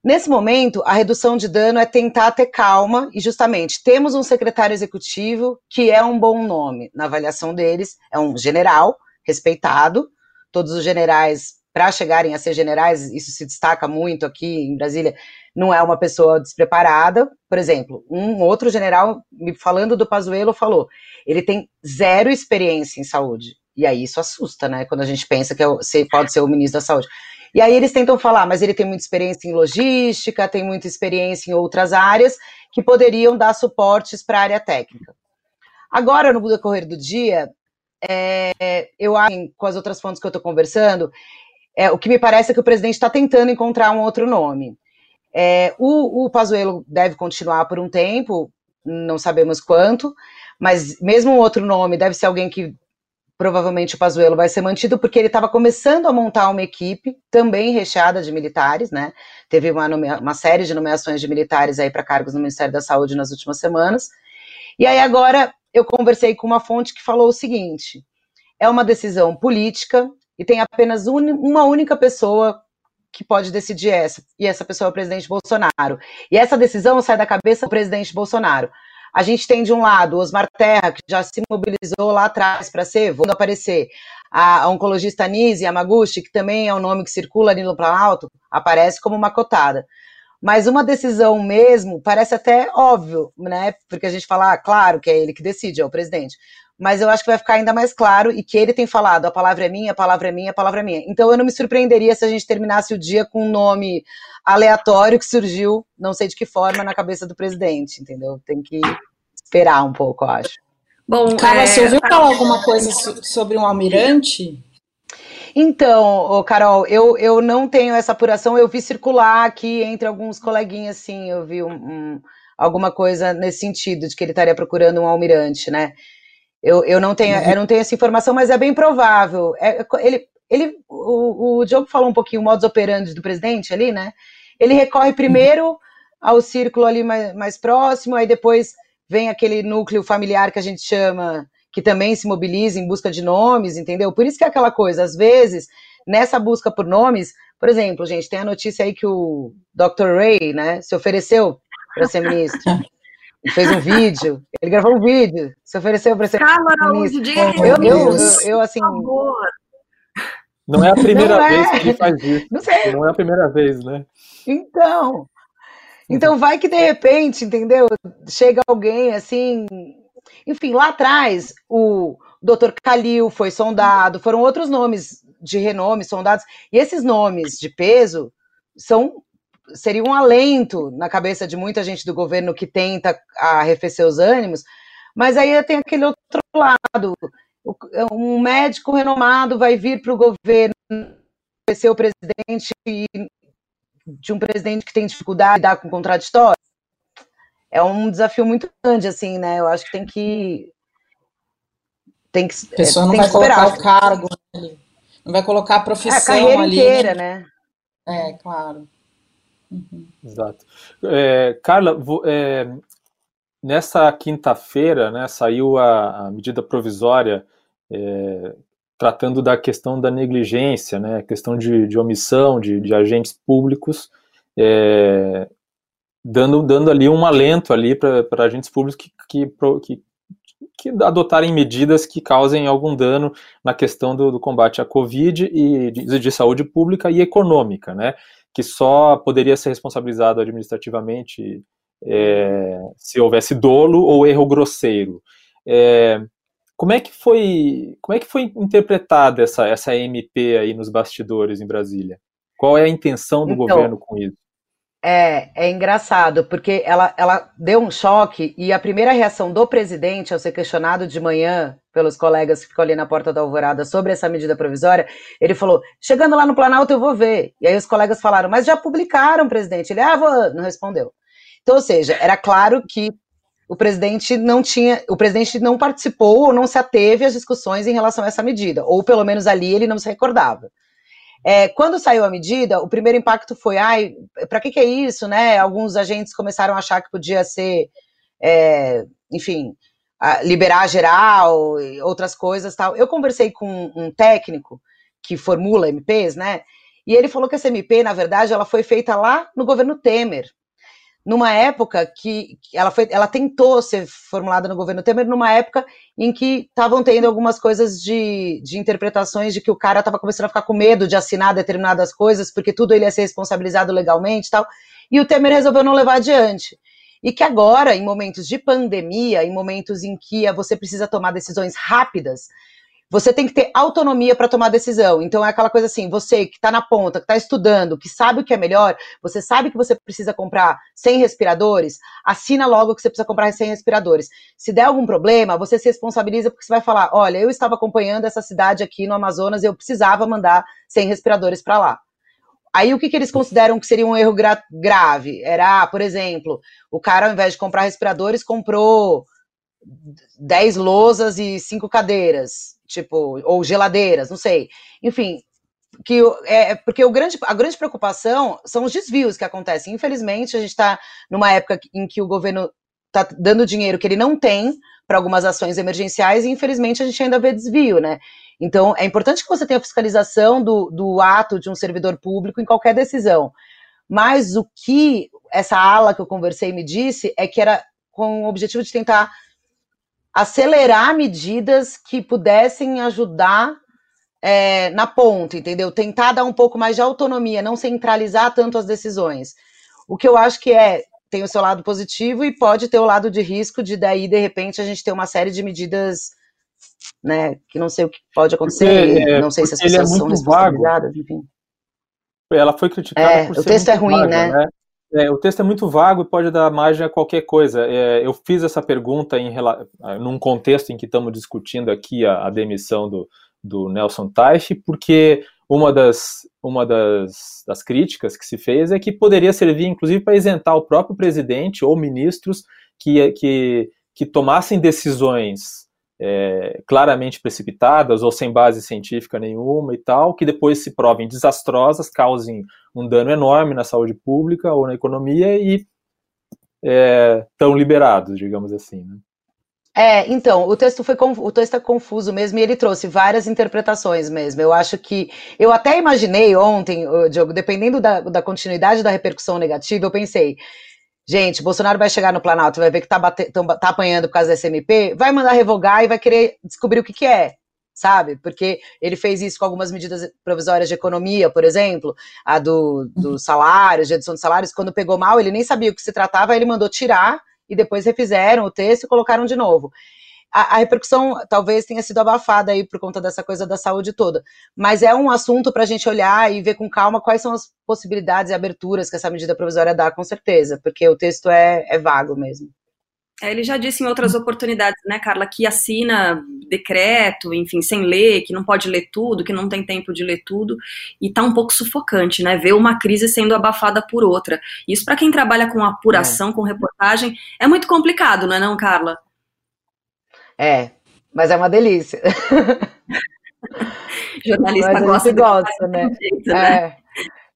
Nesse momento, a redução de dano é tentar ter calma, e justamente temos um secretário executivo que é um bom nome na avaliação deles, é um general, respeitado. Todos os generais, para chegarem a ser generais, isso se destaca muito aqui em Brasília, não é uma pessoa despreparada. Por exemplo, um outro general, me falando do Pazuello, falou: ele tem zero experiência em saúde. E aí isso assusta, né? Quando a gente pensa que é pode ser o ministro da saúde. E aí eles tentam falar, mas ele tem muita experiência em logística, tem muita experiência em outras áreas que poderiam dar suportes para a área técnica. Agora, no decorrer do dia, é, eu acho, com as outras fontes que eu estou conversando, é, o que me parece é que o presidente está tentando encontrar um outro nome. É, o, o Pazuello deve continuar por um tempo, não sabemos quanto, mas mesmo um outro nome deve ser alguém que provavelmente o Pazuello vai ser mantido, porque ele estava começando a montar uma equipe também recheada de militares, né? Teve uma, uma série de nomeações de militares aí para cargos no Ministério da Saúde nas últimas semanas. E aí agora eu conversei com uma fonte que falou o seguinte: é uma decisão política e tem apenas un, uma única pessoa que pode decidir essa, e essa pessoa é o presidente Bolsonaro. E essa decisão sai da cabeça do presidente Bolsonaro. A gente tem de um lado Osmar Terra, que já se mobilizou lá atrás para ser, vou aparecer, a oncologista Nise Yamaguchi, que também é um nome que circula ali no Planalto, aparece como uma cotada. Mas uma decisão mesmo parece até óbvio, né? Porque a gente fala, ah, claro que é ele que decide, é o presidente. Mas eu acho que vai ficar ainda mais claro e que ele tem falado, a palavra é minha, a palavra é minha, a palavra é minha. Então eu não me surpreenderia se a gente terminasse o dia com um nome aleatório que surgiu, não sei de que forma, na cabeça do presidente, entendeu? Tem que esperar um pouco, eu acho. Bom, Carla, é... você ouviu falar alguma coisa sobre um almirante? Então, Carol, eu, eu não tenho essa apuração, eu vi circular aqui entre alguns coleguinhas, sim, eu vi um, um, alguma coisa nesse sentido, de que ele estaria procurando um almirante, né? Eu, eu, não tenho, eu não tenho essa informação, mas é bem provável. É, ele, ele, o, o Diogo falou um pouquinho o modus operandi do presidente ali, né? Ele recorre primeiro ao círculo ali mais, mais próximo, aí depois vem aquele núcleo familiar que a gente chama, que também se mobiliza em busca de nomes, entendeu? Por isso que é aquela coisa, às vezes, nessa busca por nomes, por exemplo, gente, tem a notícia aí que o Dr. Ray, né, se ofereceu para ser ministro. Ele fez um vídeo, ele gravou um vídeo, se ofereceu para ser Calma, ministro. Diga eu, eu, eu, eu, assim. Não é a primeira não vez é. que ele faz isso. Não, sei. não é a primeira vez, né? Então, então vai que de repente, entendeu? Chega alguém assim. Enfim, lá atrás, o Dr. Calil foi sondado, foram outros nomes de renome sondados, e esses nomes de peso são seria um alento na cabeça de muita gente do governo que tenta arrefecer os ânimos, mas aí tem aquele outro lado. Um médico renomado vai vir para o governo ser o presidente de um presidente que tem dificuldade de lidar com contraditório, é um desafio muito grande, assim, né? Eu acho que tem que. Tem que. A pessoa é, não vai colocar o cargo, não vai colocar a profissão é, a carreira ali. inteira, né? É, claro. Uhum. Exato. É, Carla, é, nessa quinta-feira, né, saiu a, a medida provisória é, tratando da questão da negligência, né, questão de, de omissão de, de, agentes públicos, é, dando, dando ali um alento ali para agentes públicos que, que, que, adotarem medidas que causem algum dano na questão do, do combate à Covid e de, de, saúde pública e econômica, né, que só poderia ser responsabilizado administrativamente é, se houvesse dolo ou erro grosseiro. É, como é que foi, como é que foi interpretada essa, essa MP aí nos bastidores em Brasília? Qual é a intenção do então, governo com isso? É, é engraçado, porque ela, ela deu um choque e a primeira reação do presidente ao ser questionado de manhã pelos colegas que ficam ali na porta da alvorada sobre essa medida provisória, ele falou: chegando lá no Planalto eu vou ver. E aí os colegas falaram: mas já publicaram, presidente. Ele, ah, vou. Não respondeu. Então, ou seja, era claro que o presidente não tinha, o presidente não participou ou não se ateve às discussões em relação a essa medida, ou pelo menos ali ele não se recordava. É, quando saiu a medida, o primeiro impacto foi, ai, para que, que é isso, né? Alguns agentes começaram a achar que podia ser, é, enfim, liberar geral, outras coisas, tal. Eu conversei com um técnico que formula MPs, né? E ele falou que essa MP, na verdade, ela foi feita lá no governo Temer, numa época que ela foi, ela tentou ser formulada no governo Temer numa época em que estavam tendo algumas coisas de, de interpretações de que o cara estava começando a ficar com medo de assinar determinadas coisas porque tudo ele ia ser responsabilizado legalmente e tal, e o Temer resolveu não levar adiante. E que agora, em momentos de pandemia, em momentos em que você precisa tomar decisões rápidas, você tem que ter autonomia para tomar decisão. Então é aquela coisa assim, você que está na ponta, que está estudando, que sabe o que é melhor, você sabe que você precisa comprar 100 respiradores, assina logo que você precisa comprar 100 respiradores. Se der algum problema, você se responsabiliza porque você vai falar, olha, eu estava acompanhando essa cidade aqui no Amazonas eu precisava mandar 100 respiradores para lá. Aí o que, que eles consideram que seria um erro gra grave? Era, por exemplo, o cara ao invés de comprar respiradores, comprou 10 lousas e 5 cadeiras tipo, ou geladeiras, não sei. Enfim, que é porque o grande, a grande preocupação são os desvios que acontecem. Infelizmente, a gente está numa época em que o governo tá dando dinheiro que ele não tem para algumas ações emergenciais e infelizmente a gente ainda vê desvio, né? Então é importante que você tenha fiscalização do, do ato de um servidor público em qualquer decisão. Mas o que essa ala que eu conversei me disse é que era com o objetivo de tentar acelerar medidas que pudessem ajudar é, na ponta, entendeu? Tentar dar um pouco mais de autonomia, não centralizar tanto as decisões. O que eu acho que é tem o seu lado positivo e pode ter o lado de risco de daí, de repente, a gente ter uma série de medidas, né, que não sei o que pode acontecer, porque, não sei se as é pessoas é são responsabilizadas, enfim. Ela foi criticada é, por o texto é ruim, vaga, né? né? É, o texto é muito vago e pode dar margem a qualquer coisa. É, eu fiz essa pergunta em num contexto em que estamos discutindo aqui a, a demissão do, do Nelson Teich, porque uma das, uma das, das críticas que se fez é que poderia servir, inclusive, para isentar o próprio presidente ou ministros que, que, que tomassem decisões é, claramente precipitadas ou sem base científica nenhuma e tal, que depois se provem desastrosas, causem um dano enorme na saúde pública ou na economia e é, liberados, digamos assim. Né? É, então, o texto foi o texto é confuso mesmo e ele trouxe várias interpretações mesmo. Eu acho que eu até imaginei ontem, Diogo, dependendo da, da continuidade da repercussão negativa, eu pensei, gente, Bolsonaro vai chegar no Planalto, vai ver que tá, bate, tão, tá apanhando por causa da SMP, vai mandar revogar e vai querer descobrir o que, que é, sabe? Porque ele fez isso com algumas medidas provisórias de economia, por exemplo, a do, do salário, de redução de salários, quando pegou mal, ele nem sabia o que se tratava, ele mandou tirar e depois refizeram o texto e colocaram de novo. A, a, repercussão talvez tenha sido abafada aí por conta dessa coisa da saúde toda, mas é um assunto para a gente olhar e ver com calma quais são as possibilidades e aberturas que essa medida provisória dá, com certeza, porque o texto é, é vago mesmo. É, ele já disse em outras oportunidades, né, Carla, que assina decreto, enfim, sem ler, que não pode ler tudo, que não tem tempo de ler tudo, e tá um pouco sufocante, né, ver uma crise sendo abafada por outra. Isso para quem trabalha com apuração, é. com reportagem, é muito complicado, não é não, Carla? É, mas é uma delícia. Jornalista mas gosta, gosta né? Jeito, né? É.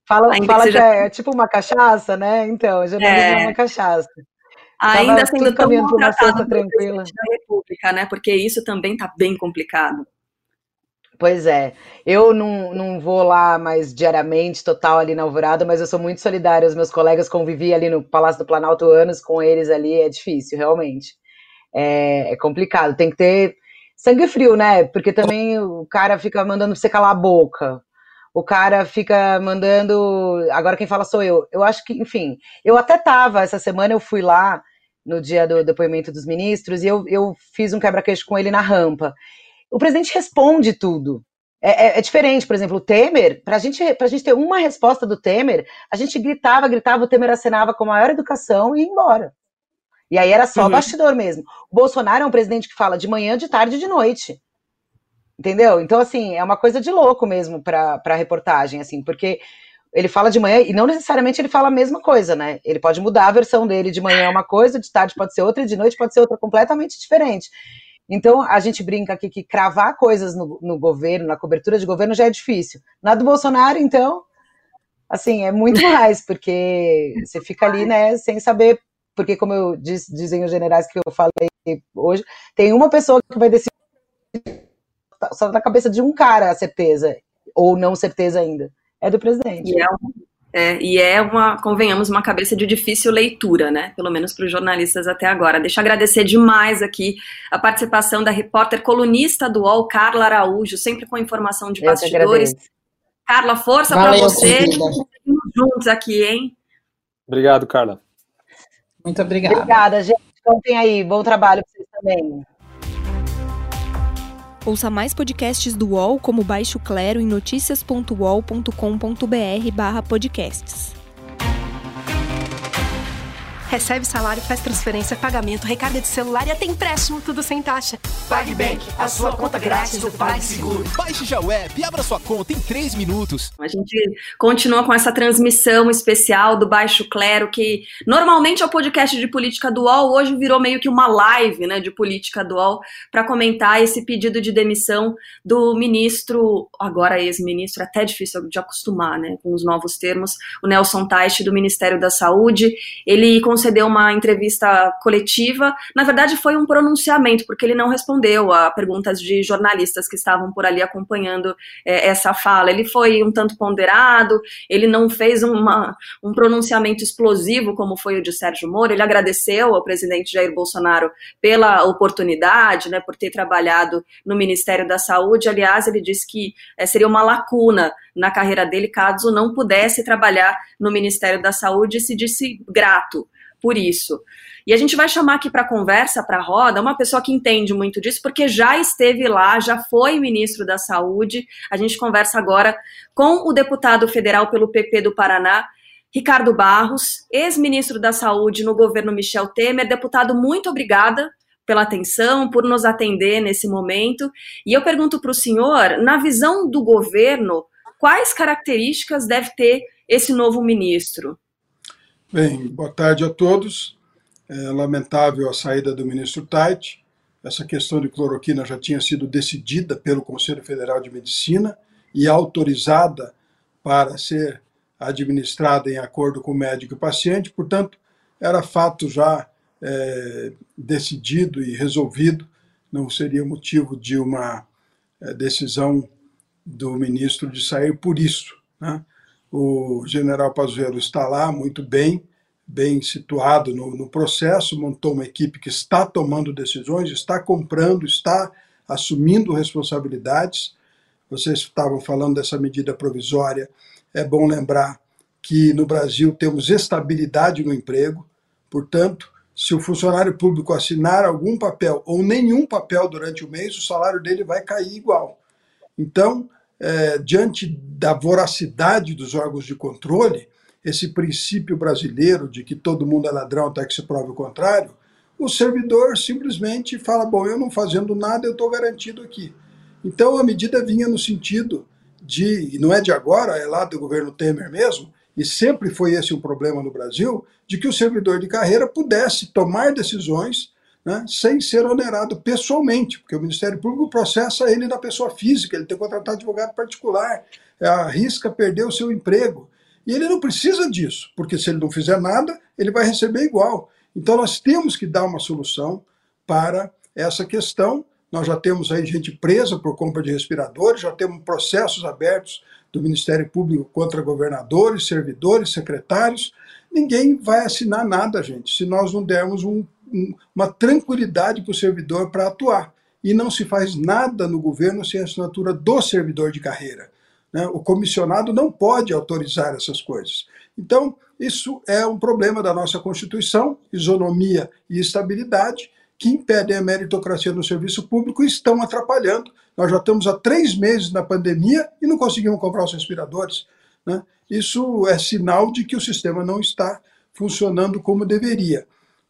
Fala, fala que, que é, é, tipo uma cachaça, né? Então, jornalismo é, é uma cachaça ainda Tava sendo tão maltratado tranquila. da República, né? Porque isso também está bem complicado. Pois é, eu não, não vou lá mais diariamente, total ali na Alvorada, mas eu sou muito solidária, os meus colegas convivi ali no Palácio do Planalto anos com eles ali, é difícil, realmente. É, é complicado, tem que ter sangue frio, né? Porque também o cara fica mandando você calar a boca, o cara fica mandando. Agora quem fala sou eu. Eu acho que, enfim, eu até tava, essa semana eu fui lá no dia do depoimento dos ministros e eu, eu fiz um quebra-queixo com ele na rampa. O presidente responde tudo. É, é, é diferente, por exemplo, o Temer, para gente, a gente ter uma resposta do Temer, a gente gritava, gritava, o Temer acenava com a maior educação e ia embora. E aí era só uhum. bastidor mesmo. O Bolsonaro é um presidente que fala de manhã, de tarde e de noite. Entendeu? Então, assim, é uma coisa de louco mesmo para a reportagem, assim, porque ele fala de manhã e não necessariamente ele fala a mesma coisa, né? Ele pode mudar a versão dele de manhã é uma coisa, de tarde pode ser outra e de noite pode ser outra completamente diferente. Então, a gente brinca aqui que cravar coisas no, no governo, na cobertura de governo, já é difícil. Na do Bolsonaro, então, assim, é muito mais, porque você fica ali, né, sem saber, porque como eu diz, dizem os generais que eu falei hoje, tem uma pessoa que vai decidir Tá só na cabeça de um cara a certeza, ou não certeza ainda. É do presidente. E é, é, e é uma, convenhamos, uma cabeça de difícil leitura, né? Pelo menos para os jornalistas até agora. Deixa eu agradecer demais aqui a participação da repórter colunista do UOL, Carla Araújo, sempre com informação de bastidores. Carla, força para você. Estamos juntos aqui, hein? Obrigado, Carla. Muito obrigada. Obrigada, gente. Contem aí. Bom trabalho para vocês também. Ouça mais podcasts do UOL como Baixo Clero em noticias.uol.com.br/podcasts. Recebe salário, faz transferência, pagamento, recarga de celular e até empréstimo, tudo sem taxa. PagBank, a sua conta grátis do PagSeguro. Baixe já o app e abra sua conta em 3 minutos. A gente continua com essa transmissão especial do Baixo Clero, que normalmente é o podcast de política do UOL, hoje virou meio que uma live né, de política do UOL, para comentar esse pedido de demissão do ministro, agora ex-ministro, até difícil de acostumar né, com os novos termos, o Nelson Teich, do Ministério da Saúde. Ele conseguiu concedeu uma entrevista coletiva. Na verdade, foi um pronunciamento, porque ele não respondeu a perguntas de jornalistas que estavam por ali acompanhando é, essa fala. Ele foi um tanto ponderado, ele não fez uma, um pronunciamento explosivo como foi o de Sérgio Moro. Ele agradeceu ao presidente Jair Bolsonaro pela oportunidade, né, por ter trabalhado no Ministério da Saúde. Aliás, ele disse que é, seria uma lacuna na carreira dele caso não pudesse trabalhar no Ministério da Saúde e se disse grato por isso. E a gente vai chamar aqui para conversa, para roda, uma pessoa que entende muito disso, porque já esteve lá, já foi ministro da Saúde. A gente conversa agora com o deputado federal pelo PP do Paraná, Ricardo Barros, ex-ministro da Saúde no governo Michel Temer. Deputado, muito obrigada pela atenção, por nos atender nesse momento. E eu pergunto para o senhor, na visão do governo, quais características deve ter esse novo ministro? Bem, boa tarde a todos. É lamentável a saída do ministro Tait. Essa questão de cloroquina já tinha sido decidida pelo Conselho Federal de Medicina e autorizada para ser administrada em acordo com o médico e paciente, portanto, era fato já é, decidido e resolvido, não seria motivo de uma é, decisão do ministro de sair por isso. Né? O general Pazuello está lá muito bem, bem situado no, no, processo, montou uma equipe que está tomando decisões, está comprando, está assumindo responsabilidades. Vocês estavam falando dessa medida provisória. É bom lembrar que no Brasil temos estabilidade no emprego, portanto, se o funcionário público assinar algum papel ou nenhum papel durante o mês, o salário dele vai cair igual. Então, é, diante da voracidade dos órgãos de controle, esse princípio brasileiro de que todo mundo é ladrão até que se prove o contrário, o servidor simplesmente fala: bom, eu não fazendo nada, eu estou garantido aqui. Então a medida vinha no sentido de, e não é de agora, é lá do governo Temer mesmo, e sempre foi esse o problema no Brasil, de que o servidor de carreira pudesse tomar decisões né, sem ser onerado pessoalmente, porque o Ministério Público processa ele na pessoa física, ele tem que contratar advogado particular, arrisca perder o seu emprego. E ele não precisa disso, porque se ele não fizer nada, ele vai receber igual. Então nós temos que dar uma solução para essa questão. Nós já temos aí gente presa por compra de respiradores, já temos processos abertos do Ministério Público contra governadores, servidores, secretários. Ninguém vai assinar nada, gente, se nós não dermos um, uma tranquilidade para o servidor para atuar. E não se faz nada no governo sem a assinatura do servidor de carreira. Né? O comissionado não pode autorizar essas coisas. Então, isso é um problema da nossa Constituição, isonomia e estabilidade, que impedem a meritocracia no serviço público e estão atrapalhando. Nós já estamos há três meses na pandemia e não conseguimos comprar os respiradores. Né? Isso é sinal de que o sistema não está funcionando como deveria.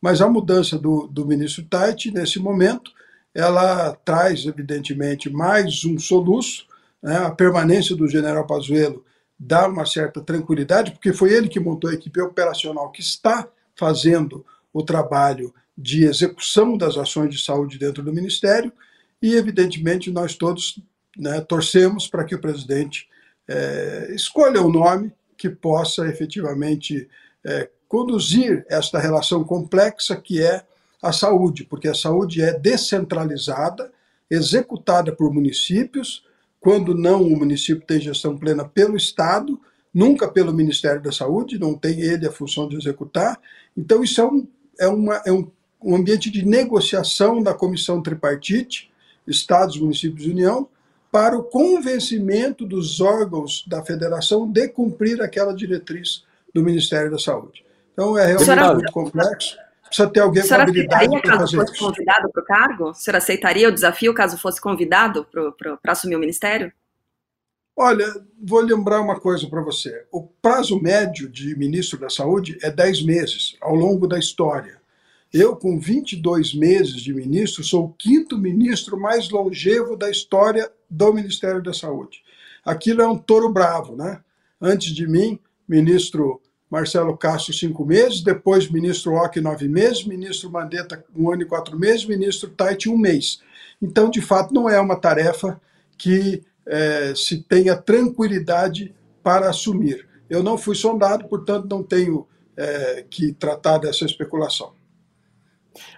Mas a mudança do, do ministro Tait, nesse momento, ela traz, evidentemente, mais um soluço. Né? A permanência do general Pazuello dá uma certa tranquilidade, porque foi ele que montou a equipe operacional que está fazendo o trabalho de execução das ações de saúde dentro do Ministério, e, evidentemente, nós todos né, torcemos para que o presidente é, escolha o um nome que possa efetivamente é, conduzir esta relação complexa que é a saúde, porque a saúde é descentralizada, executada por municípios, quando não o município tem gestão plena pelo Estado, nunca pelo Ministério da Saúde, não tem ele a função de executar. Então, isso é um, é uma, é um um ambiente de negociação da comissão tripartite, Estados, Municípios e União, para o convencimento dos órgãos da federação de cumprir aquela diretriz do Ministério da Saúde. Então é realmente senhora, muito complexo. Precisa ter alguém com habilidade para fazer caso fosse convidado para o cargo? O senhor aceitaria o desafio caso fosse convidado para assumir o ministério? Olha, vou lembrar uma coisa para você. O prazo médio de ministro da Saúde é 10 meses ao longo da história. Eu, com 22 meses de ministro, sou o quinto ministro mais longevo da história do Ministério da Saúde. Aquilo é um touro bravo, né? Antes de mim, ministro Marcelo Castro, cinco meses, depois ministro Ock, nove meses, ministro Mandetta, um ano e quatro meses, ministro Tait, um mês. Então, de fato, não é uma tarefa que é, se tenha tranquilidade para assumir. Eu não fui sondado, portanto, não tenho é, que tratar dessa especulação.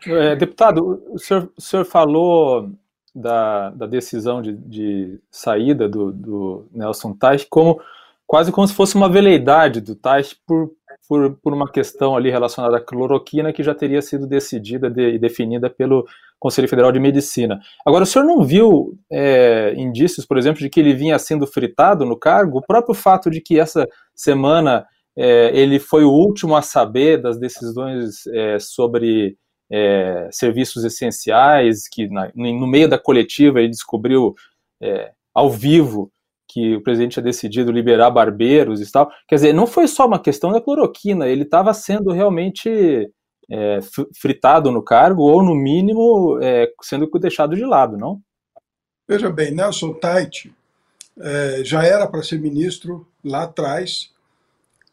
É, deputado, o senhor, o senhor falou da, da decisão de, de saída do, do, Nelson Teich como quase como se fosse uma veleidade do Teich por, por, por uma questão ali relacionada à cloroquina que já teria sido decidida e de, definida pelo Conselho Federal de Medicina. Agora, o senhor não viu é, indícios, por exemplo, de que ele vinha sendo fritado no cargo? O próprio fato de que essa semana é, ele foi o último a saber das decisões é, sobre é, serviços essenciais, que na, no meio da coletiva ele descobriu é, ao vivo que o presidente tinha decidido liberar barbeiros e tal. Quer dizer, não foi só uma questão da cloroquina, ele estava sendo realmente é, fritado no cargo, ou no mínimo é, sendo deixado de lado, não? Veja bem, Nelson Tait é, já era para ser ministro lá atrás,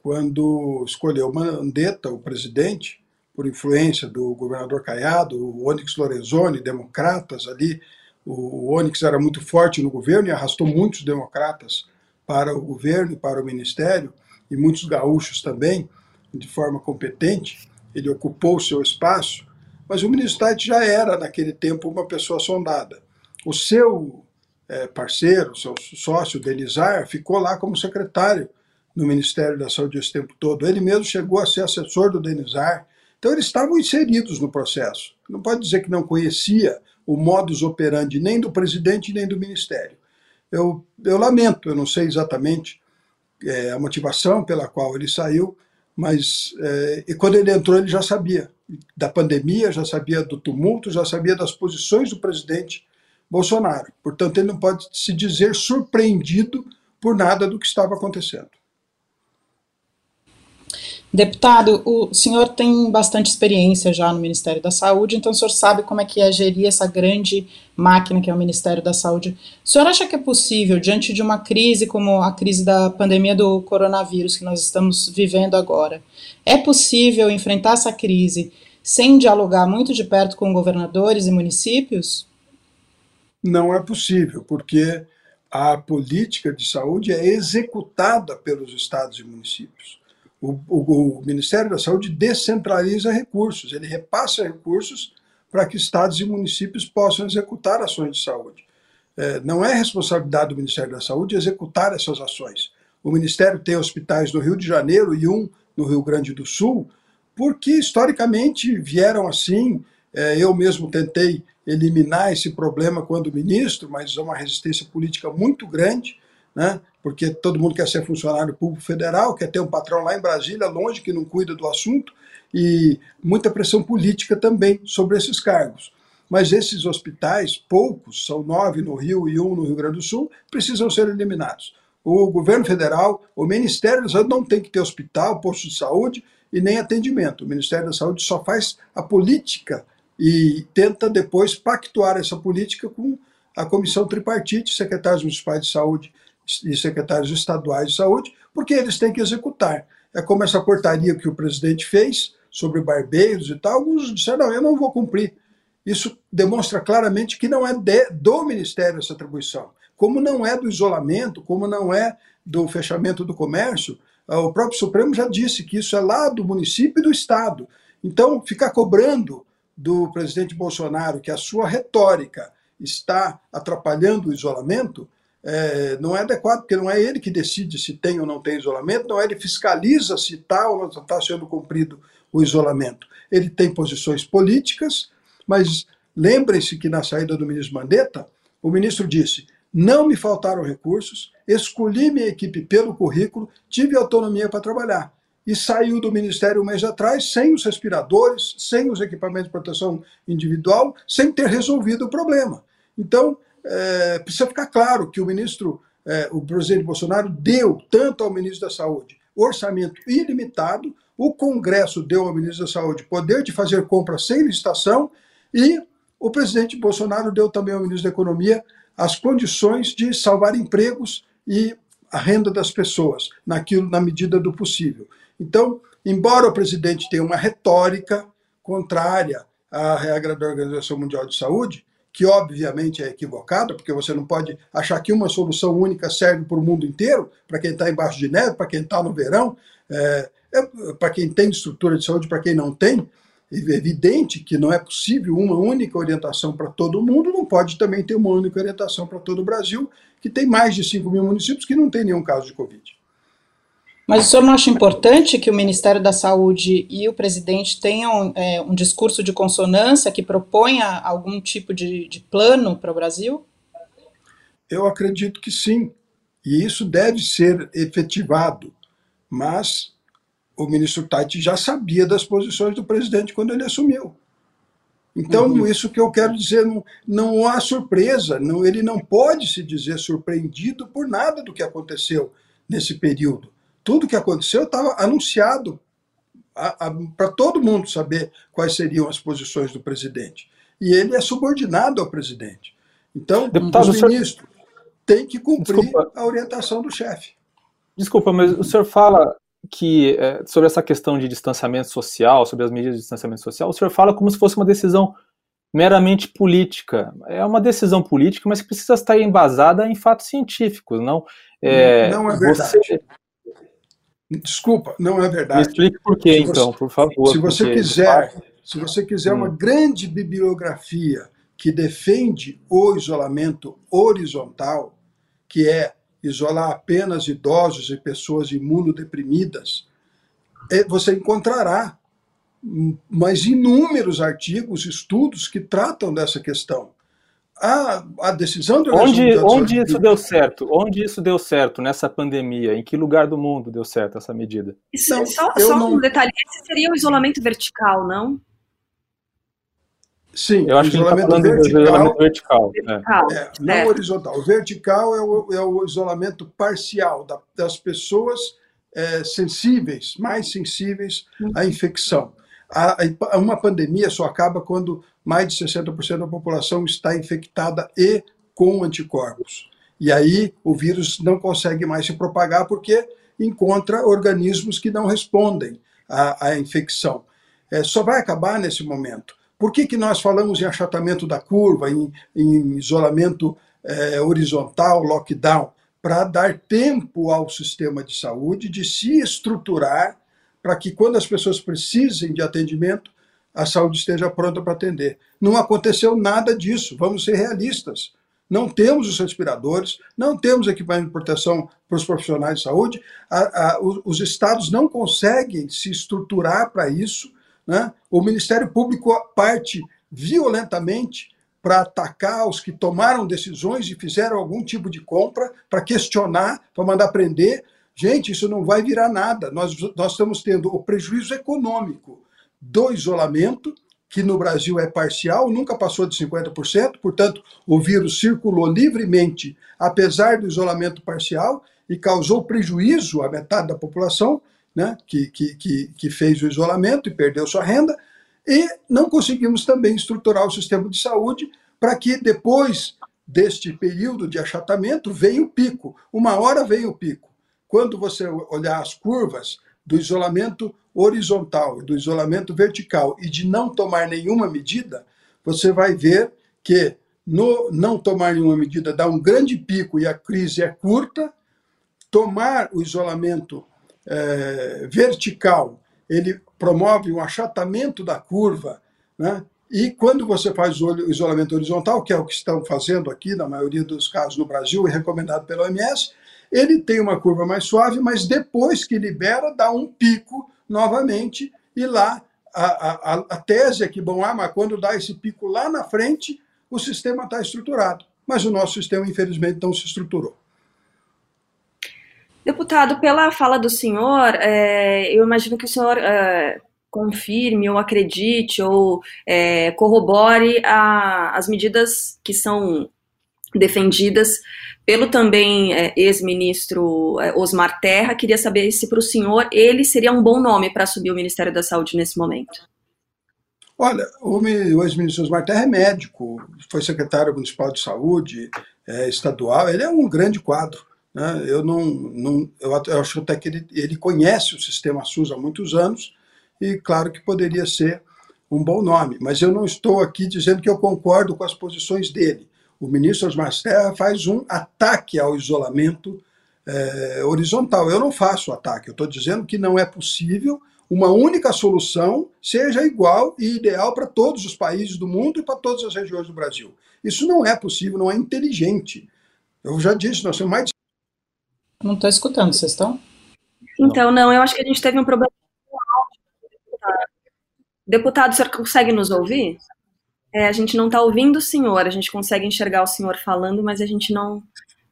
quando escolheu Mandetta, o presidente, por influência do governador Caiado, o Onyx Lorenzoni, democratas ali. O Onyx era muito forte no governo e arrastou muitos democratas para o governo para o ministério, e muitos gaúchos também, de forma competente. Ele ocupou o seu espaço, mas o ministro Tait já era, naquele tempo, uma pessoa sondada. O seu é, parceiro, seu sócio, Denizar, ficou lá como secretário no Ministério da Saúde esse tempo todo. Ele mesmo chegou a ser assessor do Denizar, então, eles estavam inseridos no processo. Não pode dizer que não conhecia o modus operandi nem do presidente nem do ministério. Eu, eu lamento, eu não sei exatamente é, a motivação pela qual ele saiu, mas é, e quando ele entrou ele já sabia da pandemia, já sabia do tumulto, já sabia das posições do presidente Bolsonaro. Portanto, ele não pode se dizer surpreendido por nada do que estava acontecendo. Deputado, o senhor tem bastante experiência já no Ministério da Saúde, então o senhor sabe como é que é gerir essa grande máquina que é o Ministério da Saúde. O senhor acha que é possível, diante de uma crise como a crise da pandemia do coronavírus que nós estamos vivendo agora, é possível enfrentar essa crise sem dialogar muito de perto com governadores e municípios? Não é possível, porque a política de saúde é executada pelos estados e municípios o, o, o Ministério da Saúde descentraliza recursos, ele repassa recursos para que estados e municípios possam executar ações de saúde. É, não é responsabilidade do Ministério da Saúde executar essas ações. O Ministério tem hospitais no Rio de Janeiro e um no Rio Grande do Sul, porque historicamente vieram assim. É, eu mesmo tentei eliminar esse problema quando ministro, mas é uma resistência política muito grande né? Porque todo mundo quer ser funcionário público federal, quer ter um patrão lá em Brasília, longe, que não cuida do assunto, e muita pressão política também sobre esses cargos. Mas esses hospitais, poucos, são nove no Rio e um no Rio Grande do Sul, precisam ser eliminados. O governo federal, o Ministério da Saúde não tem que ter hospital, posto de saúde e nem atendimento. O Ministério da Saúde só faz a política e tenta depois pactuar essa política com a comissão tripartite, secretários municipais de saúde e secretários estaduais de saúde, porque eles têm que executar. É como essa portaria que o presidente fez sobre barbeiros e tal, alguns disseram, não, eu não vou cumprir. Isso demonstra claramente que não é de, do Ministério essa atribuição. Como não é do isolamento, como não é do fechamento do comércio, ah, o próprio Supremo já disse que isso é lá do município e do Estado. Então, ficar cobrando do presidente Bolsonaro que a sua retórica está atrapalhando o isolamento, é, não é adequado, porque não é ele que decide se tem ou não tem isolamento, não é ele fiscaliza se está ou não está sendo cumprido o isolamento. Ele tem posições políticas, mas lembrem-se que na saída do ministro Mandetta, o ministro disse: não me faltaram recursos, escolhi minha equipe pelo currículo, tive autonomia para trabalhar. E saiu do ministério um mês atrás sem os respiradores, sem os equipamentos de proteção individual, sem ter resolvido o problema. Então, é, precisa ficar claro que o ministro, é, o presidente Bolsonaro, deu tanto ao ministro da Saúde orçamento ilimitado, o Congresso deu ao ministro da Saúde poder de fazer compras sem licitação e o presidente Bolsonaro deu também ao ministro da Economia as condições de salvar empregos e a renda das pessoas, naquilo na medida do possível. Então, embora o presidente tenha uma retórica contrária à regra da Organização Mundial de Saúde, que obviamente é equivocada, porque você não pode achar que uma solução única serve para o mundo inteiro, para quem está embaixo de neve, para quem está no verão. É, É, para quem tem estrutura de saúde, para quem não tem, é evidente que não é possível uma única orientação para todo mundo, não pode também ter uma única orientação para todo o Brasil, que tem mais de 5 mil municípios que não tem nenhum caso de Covid. Mas o senhor não acha importante que o Ministério da Saúde e o presidente tenham é, um discurso de consonância que proponha algum tipo de, de plano para o Brasil? Eu acredito que sim, e isso deve ser efetivado, mas o ministro Tati já sabia das posições do presidente quando ele assumiu. Então, uhum. isso que eu quero dizer, não, não há surpresa, não, ele não pode se dizer surpreendido por nada do que aconteceu nesse período. Tudo que aconteceu estava anunciado para todo mundo saber quais seriam as posições do presidente. E ele é subordinado ao presidente. Então, Deputado, os ministros senhor... têm que cumprir Desculpa. a orientação do chefe. Desculpa, mas o senhor fala que é, sobre essa questão de distanciamento social, sobre as medidas de distanciamento social, o senhor fala como se fosse uma decisão meramente política. É uma decisão política, mas que precisa estar embasada em fatos científicos, não? É, não é verdade. Você... Desculpa, não é verdade. Me explique por quê, então, por favor. Se você quiser, se você quiser hum. uma grande bibliografia que defende o isolamento horizontal, que é isolar apenas idosos e pessoas imunodeprimidas, é, você encontrará mais inúmeros artigos, estudos que tratam dessa questão. A, a decisão do onde, onde isso deu certo? Onde isso deu certo nessa pandemia? Em que lugar do mundo deu certo essa medida? Isso, não, só, só não... um detalhe, esse seria o isolamento vertical, não? Sim, eu acho que isolamento tá vertical, isolamento vertical. vertical é. É, não é. horizontal. O vertical é o, é o isolamento parcial da, das pessoas é, sensíveis, mais sensíveis à uhum. infecção. A, uma pandemia só acaba quando mais de 60% da população está infectada e com anticorpos. E aí o vírus não consegue mais se propagar porque encontra organismos que não respondem à, à infecção. É, só vai acabar nesse momento. Por que, que nós falamos em achatamento da curva, em, em isolamento é, horizontal, lockdown? Para dar tempo ao sistema de saúde de se estruturar para que, quando as pessoas precisem de atendimento, a saúde esteja pronta para atender. Não aconteceu nada disso, vamos ser realistas. Não temos os respiradores, não temos equipamento de proteção para os profissionais de saúde, a, a, os estados não conseguem se estruturar para isso né? O Ministério Público parte violentamente para atacar os que tomaram decisões e fizeram algum tipo de compra, para questionar, para mandar prender. Gente, isso não vai virar nada. Nós, nós estamos tendo o prejuízo econômico do isolamento, que no Brasil é parcial, nunca passou de 50%, portanto, o vírus circulou livremente, apesar do isolamento parcial, e causou prejuízo à metade da população né, que, que, que, que fez o isolamento e perdeu sua renda, e não conseguimos também estruturar o sistema de saúde para que depois deste período de achatamento venha o pico. Uma hora vem o pico. Quando você olhar as curvas do isolamento horizontal do isolamento vertical e de não tomar nenhuma medida, você vai ver que no não tomar nenhuma medida dá um grande pico e a crise é curta. Tomar o isolamento é, vertical, ele promove um achatamento da curva, né? E quando você faz o isolamento horizontal, que é o que estão fazendo aqui na maioria dos casos no Brasil e recomendado pela OMS, ele tem uma curva mais suave, mas depois que libera, dá um pico novamente, e lá a, a, a tese é que, bom, ah, mas quando dá esse pico lá na frente, o sistema está estruturado. Mas o nosso sistema, infelizmente, não se estruturou. Deputado, pela fala do senhor, é, eu imagino que o senhor é, confirme ou acredite ou é, corrobore a, as medidas que são defendidas pelo também é, ex-ministro é, Osmar Terra. Queria saber se para o senhor ele seria um bom nome para assumir o Ministério da Saúde nesse momento. Olha, o ex-ministro Osmar Terra é médico, foi secretário municipal de saúde, é, estadual, ele é um grande quadro. Né? Eu não, não eu acho até que ele, ele conhece o sistema SUS há muitos anos e claro que poderia ser um bom nome, mas eu não estou aqui dizendo que eu concordo com as posições dele. O ministro Osmar Serra faz um ataque ao isolamento é, horizontal. Eu não faço ataque, eu estou dizendo que não é possível uma única solução seja igual e ideal para todos os países do mundo e para todas as regiões do Brasil. Isso não é possível, não é inteligente. Eu já disse, nós temos mais. Não estou escutando, vocês estão? Então, não, eu acho que a gente teve um problema com o áudio. Deputado, o senhor consegue nos ouvir? É, a gente não está ouvindo o senhor, a gente consegue enxergar o senhor falando, mas a gente não,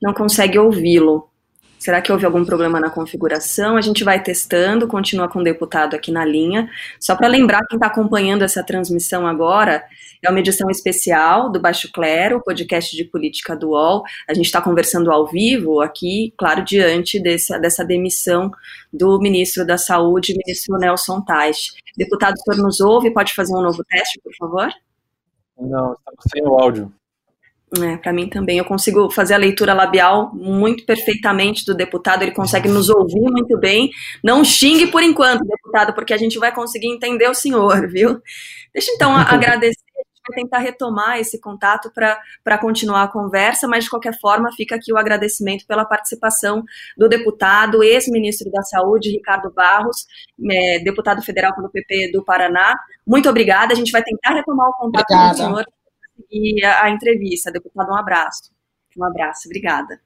não consegue ouvi-lo. Será que houve algum problema na configuração? A gente vai testando, continua com o deputado aqui na linha. Só para lembrar quem está acompanhando essa transmissão agora, é uma edição especial do Baixo Clero, podcast de política do UOL. A gente está conversando ao vivo aqui, claro, diante desse, dessa demissão do ministro da Saúde, ministro Nelson Tais. Deputado, o senhor nos ouve? Pode fazer um novo teste, por favor? Não, estamos sem o áudio. É, para mim também. Eu consigo fazer a leitura labial muito perfeitamente do deputado, ele consegue nos ouvir muito bem. Não xingue por enquanto, deputado, porque a gente vai conseguir entender o senhor, viu? Deixa então agradecer, vai tentar retomar esse contato para continuar a conversa, mas de qualquer forma fica aqui o agradecimento pela participação do deputado, ex-ministro da Saúde, Ricardo Barros, é, deputado federal pelo PP do Paraná. Muito obrigada, a gente vai tentar retomar o contato obrigada. com o senhor e a, a entrevista. Deputado, um abraço. Um abraço, obrigada.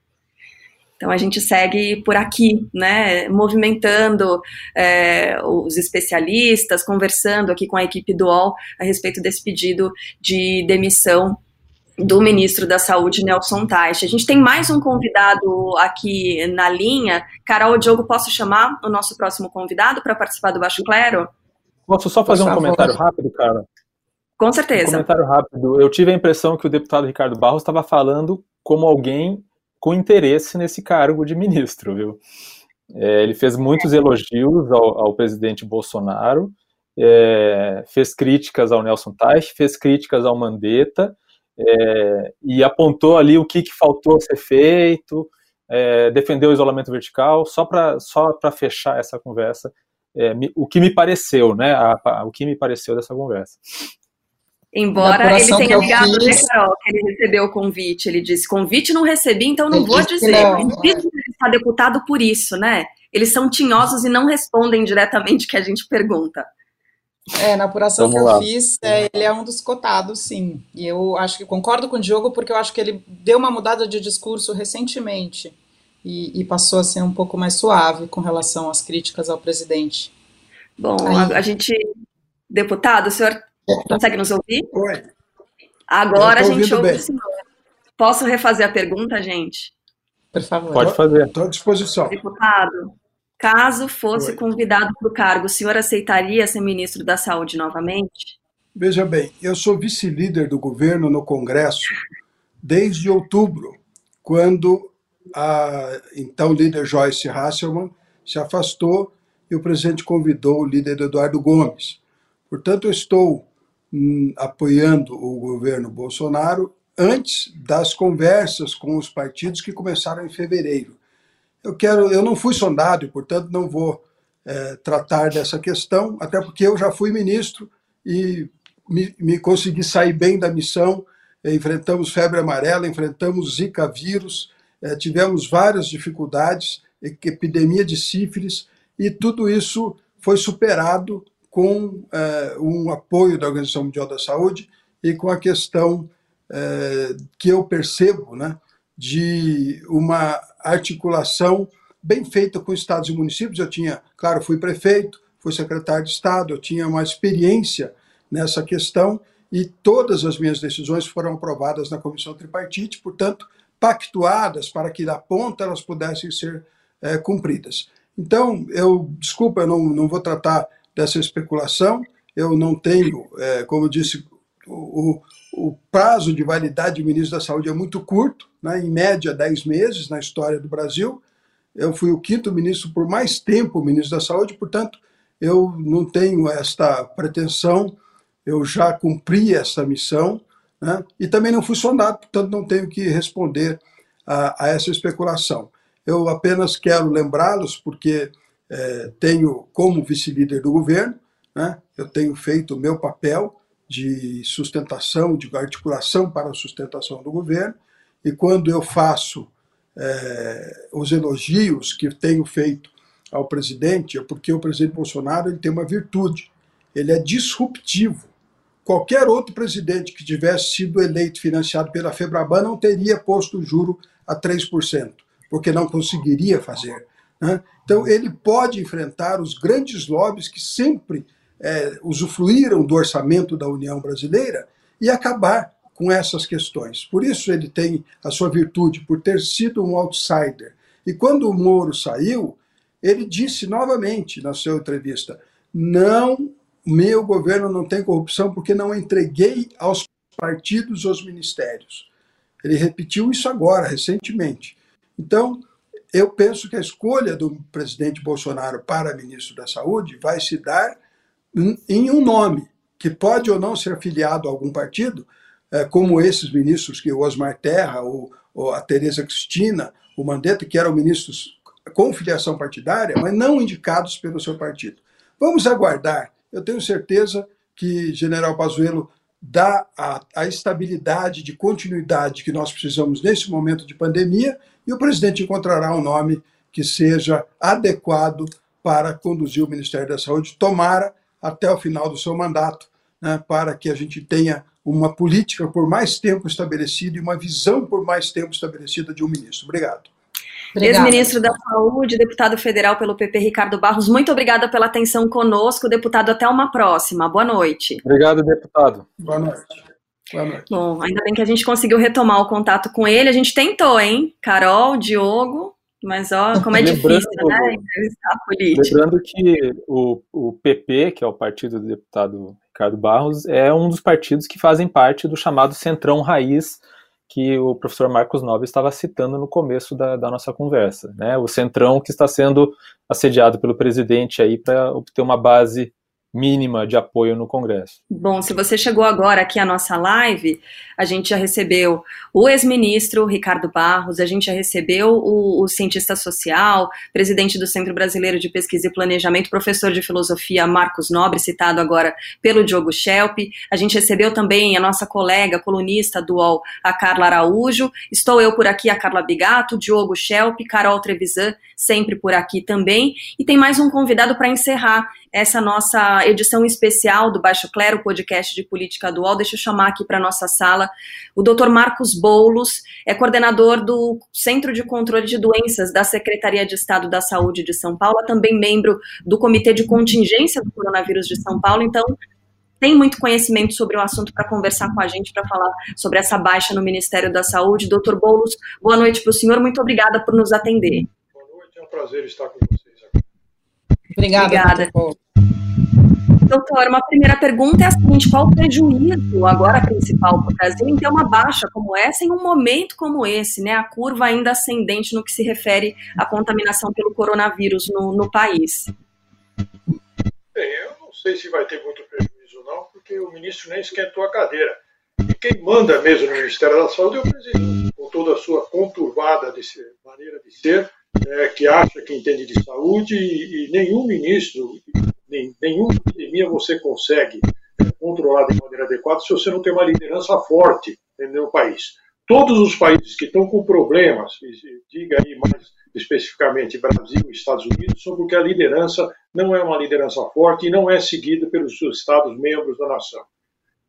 Então a gente segue por aqui, né, movimentando é, os especialistas, conversando aqui com a equipe do UOL a respeito desse pedido de demissão do ministro da Saúde, Nelson Teich. A gente tem mais um convidado aqui na linha. Carol Diogo, posso chamar o nosso próximo convidado para participar do Baixo Clero? Posso só fazer um comentário rápido, cara? Com certeza. Um comentário rápido. Eu tive a impressão que o deputado Ricardo Barros estava falando como alguém com interesse nesse cargo de ministro, viu? É, ele fez muitos elogios ao, ao presidente Bolsonaro, é, fez críticas ao Nelson Teich, fez críticas ao Mandetta, é, e apontou ali o que, que faltou ser feito, é, defendeu o isolamento vertical, só para só fechar essa conversa, é, me, o que me pareceu, né, a, a, o que me pareceu dessa conversa. Embora ele tenha ligado, né, Carol, que ele recebeu o convite. Ele disse: convite não recebi, então não ele vou dizer. Não, ele está deputado por isso, né? Eles são tinhosos e não respondem diretamente o que a gente pergunta. É, na apuração Vamos que eu lá. fiz, é, ele é um dos cotados, sim. E eu acho que concordo com o Diogo, porque eu acho que ele deu uma mudada de discurso recentemente e, e passou a ser um pouco mais suave com relação às críticas ao presidente. Bom, a, a gente. Deputado, o senhor Consegue nos ouvir? Oi. Agora a gente ouve bem. o senhor. Posso refazer a pergunta, gente? Por favor. Pode fazer. Estou à disposição. Deputado, caso fosse Oi. convidado para o cargo, o senhor aceitaria ser ministro da Saúde novamente? Veja bem, eu sou vice-líder do governo no Congresso desde outubro, quando a então líder Joyce Hasselman se afastou e o presidente convidou o líder Eduardo Gomes. Portanto, eu estou apoiando o governo Bolsonaro antes das conversas com os partidos que começaram em fevereiro. Eu quero, eu não fui sondado e, portanto, não vou é, tratar dessa questão, até porque eu já fui ministro e me, me consegui sair bem da missão. Enfrentamos febre amarela, enfrentamos Zika vírus, é, tivemos várias dificuldades, epidemia de sífilis, e tudo isso foi superado com é, um apoio da Organização Mundial da Saúde e com a questão é, que eu percebo né, de uma articulação bem feita com estados e municípios. Eu tinha, claro, fui prefeito, fui secretário de Estado, eu tinha uma experiência nessa questão e todas as minhas decisões foram aprovadas na comissão tripartite, portanto, pactuadas para que da ponta elas pudessem ser é, cumpridas. Então, eu, desculpa, eu não, não vou tratar dessa especulação. Eu não tenho, é, como disse, o, o, prazo de validade do ministro da Saúde é muito curto, né, em média 10 meses na história do Brasil. Eu fui o quinto ministro por mais tempo ministro da Saúde, portanto, eu não tenho esta pretensão, eu já cumpri essa missão, né, e também não fui sondado, portanto, não tenho que responder a, a essa especulação. Eu apenas quero lembrá-los, porque é, tenho, como vice-líder do governo, né, eu tenho feito o meu papel de sustentação, de articulação para a sustentação do governo, e quando eu faço é, os elogios que tenho feito ao presidente é porque o presidente Bolsonaro ele tem uma virtude, ele é disruptivo. Qualquer outro presidente que tivesse sido eleito financiado pela Febraban não teria posto o juro a 3%, porque não conseguiria fazer. Né? Então, ele pode enfrentar os grandes lobbies que sempre é, usufruíram do orçamento da União Brasileira e acabar com essas questões. Por isso, ele tem a sua virtude, por ter sido um outsider. E quando o Moro saiu, ele disse novamente na sua entrevista: não, meu governo não tem corrupção porque não entreguei aos partidos os ministérios. Ele repetiu isso agora, recentemente. Então, eu penso que a escolha do presidente Bolsonaro para ministro da Saúde vai se dar em um nome, que pode ou não ser afiliado a algum partido, é, como esses ministros, que o Osmar Terra, ou, a Tereza Cristina, o Mandetta, que eram ministros com filiação partidária, mas não indicados pelo seu partido. Vamos aguardar. Eu tenho certeza que General Pazuello dá a, a, estabilidade de continuidade que nós precisamos nesse momento de pandemia e o presidente encontrará um nome que seja adequado para conduzir o Ministério da Saúde, tomara até o final do seu mandato, né, para que a gente tenha uma política por mais tempo estabelecida e uma visão por mais tempo estabelecida de um ministro. Obrigado. Ex-ministro da Saúde, deputado federal pelo PP, Ricardo Barros, muito obrigada pela atenção conosco. Deputado, até uma próxima. Boa noite. Obrigado, deputado. Boa noite. Boa noite. Bom, ainda bem que a gente conseguiu retomar o contato com ele. A gente tentou, hein? Carol, Diogo, mas ó, como é lembrando, difícil, né? Entrevistar político. Lembrando que o, o PP, que é o partido do deputado Ricardo Barros, é um dos partidos que fazem parte do chamado Centrão Raiz que o professor Marcos Nobre estava citando no começo da, da nossa conversa, né? O centrão que está sendo assediado pelo presidente aí para obter uma base mínima de apoio no Congresso. Bom, se você chegou agora aqui à nossa live, a gente já recebeu o ex-ministro Ricardo Barros, a gente já recebeu o, o, cientista social, presidente do Centro Brasileiro de Pesquisa e Planejamento, professor de filosofia Marcos Nobre, citado agora pelo Diogo Schelp. A gente recebeu também a nossa colega, colunista do UOL, a Carla Araújo. Estou eu por aqui, a Carla Bigato, Diogo Schelp, Carol Trevisan, sempre por aqui também. E tem mais um convidado para encerrar essa nossa edição especial do Baixo Clero, podcast de política dual. Deixa eu chamar aqui para nossa sala o Dr. Marcos Boulos, é coordenador do Centro de Controle de Doenças da Secretaria de Estado da Saúde de São Paulo, também membro do Comitê de Contingência do Coronavírus de São Paulo. Então, tem muito conhecimento sobre o assunto para conversar com a gente, para falar sobre essa baixa no Ministério da Saúde. Doutor Boulos, boa noite para o senhor, muito obrigada por nos atender. Boa noite, é um prazer estar com vocês Obrigada. Obrigada. Doutor, uma primeira pergunta é a seguinte: qual o prejuízo agora principal para o Brasil em ter uma baixa como essa em um momento como esse, né? A curva ainda ascendente no que se refere à contaminação pelo coronavírus no, no país. Bem, eu não sei se vai ter muito prejuízo, não, porque o ministro nem esquentou a cadeira. E quem manda mesmo no Ministério da Saúde é o presidente, com toda a sua conturbada de ser, maneira de ser, é, que acha que entende de saúde, e, e nenhum ministro, nem, nenhuma epidemia você consegue controlar de maneira adequada se você não tem uma liderança forte no país. Todos os países que estão com problemas, diga aí mais especificamente Brasil e Estados Unidos, são porque a liderança não é uma liderança forte e não é seguida pelos Estados membros da nação.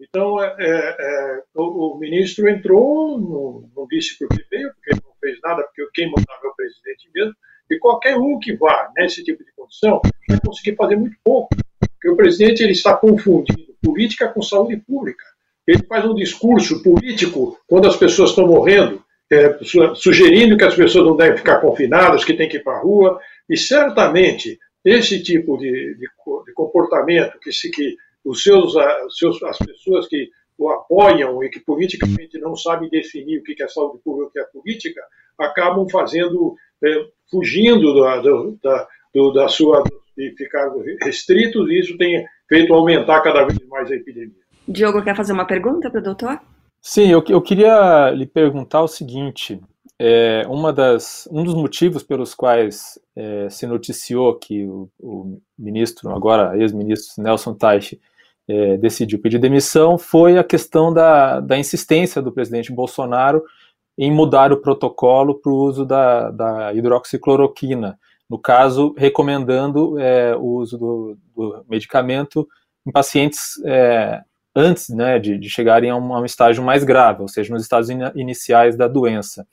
Então, é, é, é o, o, ministro entrou, não, não disse porque veio, porque fez nada, porque quem mandava é o presidente mesmo, e qualquer um que vá nesse tipo de condição vai conseguir fazer muito pouco, porque o presidente ele está confundindo política com saúde pública. Ele faz um discurso político quando as pessoas estão morrendo, é, sugerindo que as pessoas não devem ficar confinadas, que tem que ir para a rua, e certamente esse tipo de, de, de comportamento que, se, que os seus, os seus, as pessoas que o apoiam e que politicamente não sabem definir o que é saúde pública e o que é política, acabam fazendo é, fugindo da, da, do, da sua de ficar restritos e isso tem feito aumentar cada vez mais a epidemia. Diogo quer fazer uma pergunta para o doutor? Sim, eu, eu queria lhe perguntar o seguinte: é, uma das, um dos motivos pelos quais é, se noticiou que o, o ministro, agora ex-ministro Nelson Teich, é, decidiu pedir demissão foi a questão da, da insistência do presidente Bolsonaro em mudar o protocolo para o uso da, da, hidroxicloroquina, no caso, recomendando é, o uso do, do, medicamento em pacientes é, antes né, de, de, chegarem a um, a um, estágio mais grave, ou seja, nos estágios in, iniciais da doença.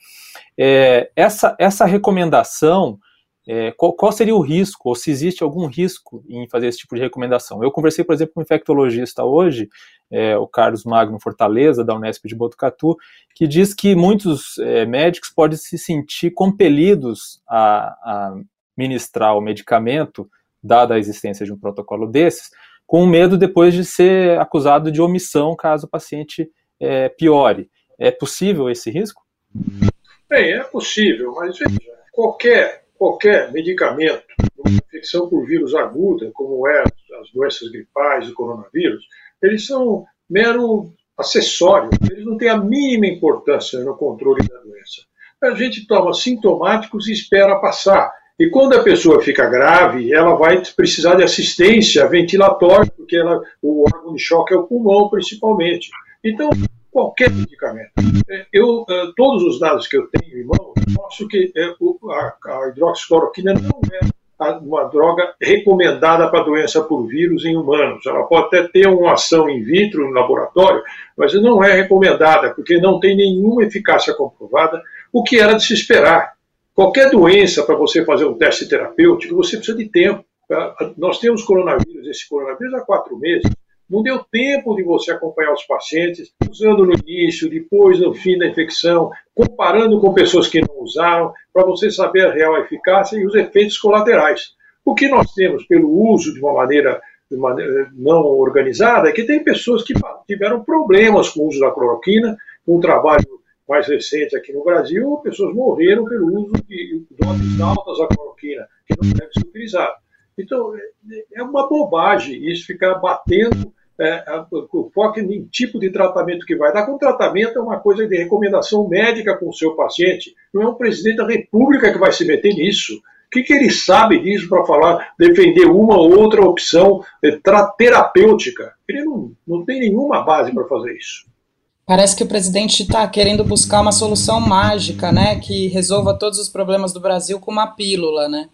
É, essa, essa recomendação é, qual, qual, seria o risco, ou se existe algum risco em fazer esse tipo de recomendação? Eu conversei, por exemplo, com um infectologista hoje, é, o Carlos Magno Fortaleza, da Unesp de Botucatu, que diz que muitos é, médicos podem se sentir compelidos a, a ministrar o medicamento, dada a existência de um protocolo desses, com medo depois de ser acusado de omissão caso o paciente é, piore. É possível esse risco? Bem, é possível, mas veja, qualquer qualquer medicamento, uma infecção por vírus aguda, como é as doenças gripais, o coronavírus, eles são mero acessório, eles não têm a mínima importância no controle da doença. A gente toma sintomáticos e espera passar. E quando a pessoa fica grave, ela vai precisar de assistência ventilatória, porque ela, o órgão de choque é o pulmão, principalmente. Então, qualquer medicamento. É, eu, é, todos os dados que eu tenho em mão mostram que é, a hidroxicloroquina não é uma droga recomendada para doença por vírus em humanos. Ela pode até ter uma ação in vitro no laboratório, mas não é recomendada, porque não tem nenhuma eficácia comprovada, o que era de se esperar. Qualquer doença, para você fazer um teste terapêutico, você precisa de tempo. Nós temos coronavírus, esse coronavírus há quatro meses. Não deu tempo de você acompanhar os pacientes, usando no início, depois, no fim da infecção, comparando com pessoas que não usaram, para você saber a real eficácia e os efeitos colaterais. O que nós temos pelo uso de uma maneira, de maneira não organizada é que tem pessoas que tiveram problemas com o uso da cloroquina, um trabalho mais recente aqui no Brasil, pessoas morreram pelo uso de doses altas da cloroquina, que não deve ser utilizada. Então, é uma bobagem isso ficar batendo é, o foco em tipo de tratamento que vai dar. Com tratamento é uma coisa de recomendação médica com o seu paciente. Não é um presidente da República que vai se meter nisso. O que, que ele sabe disso para falar, defender uma ou outra opção é, terapêutica? Ele não, não tem nenhuma base para fazer isso. Parece que o presidente está querendo buscar uma solução mágica, né, que resolva todos os problemas do Brasil com uma pílula, né?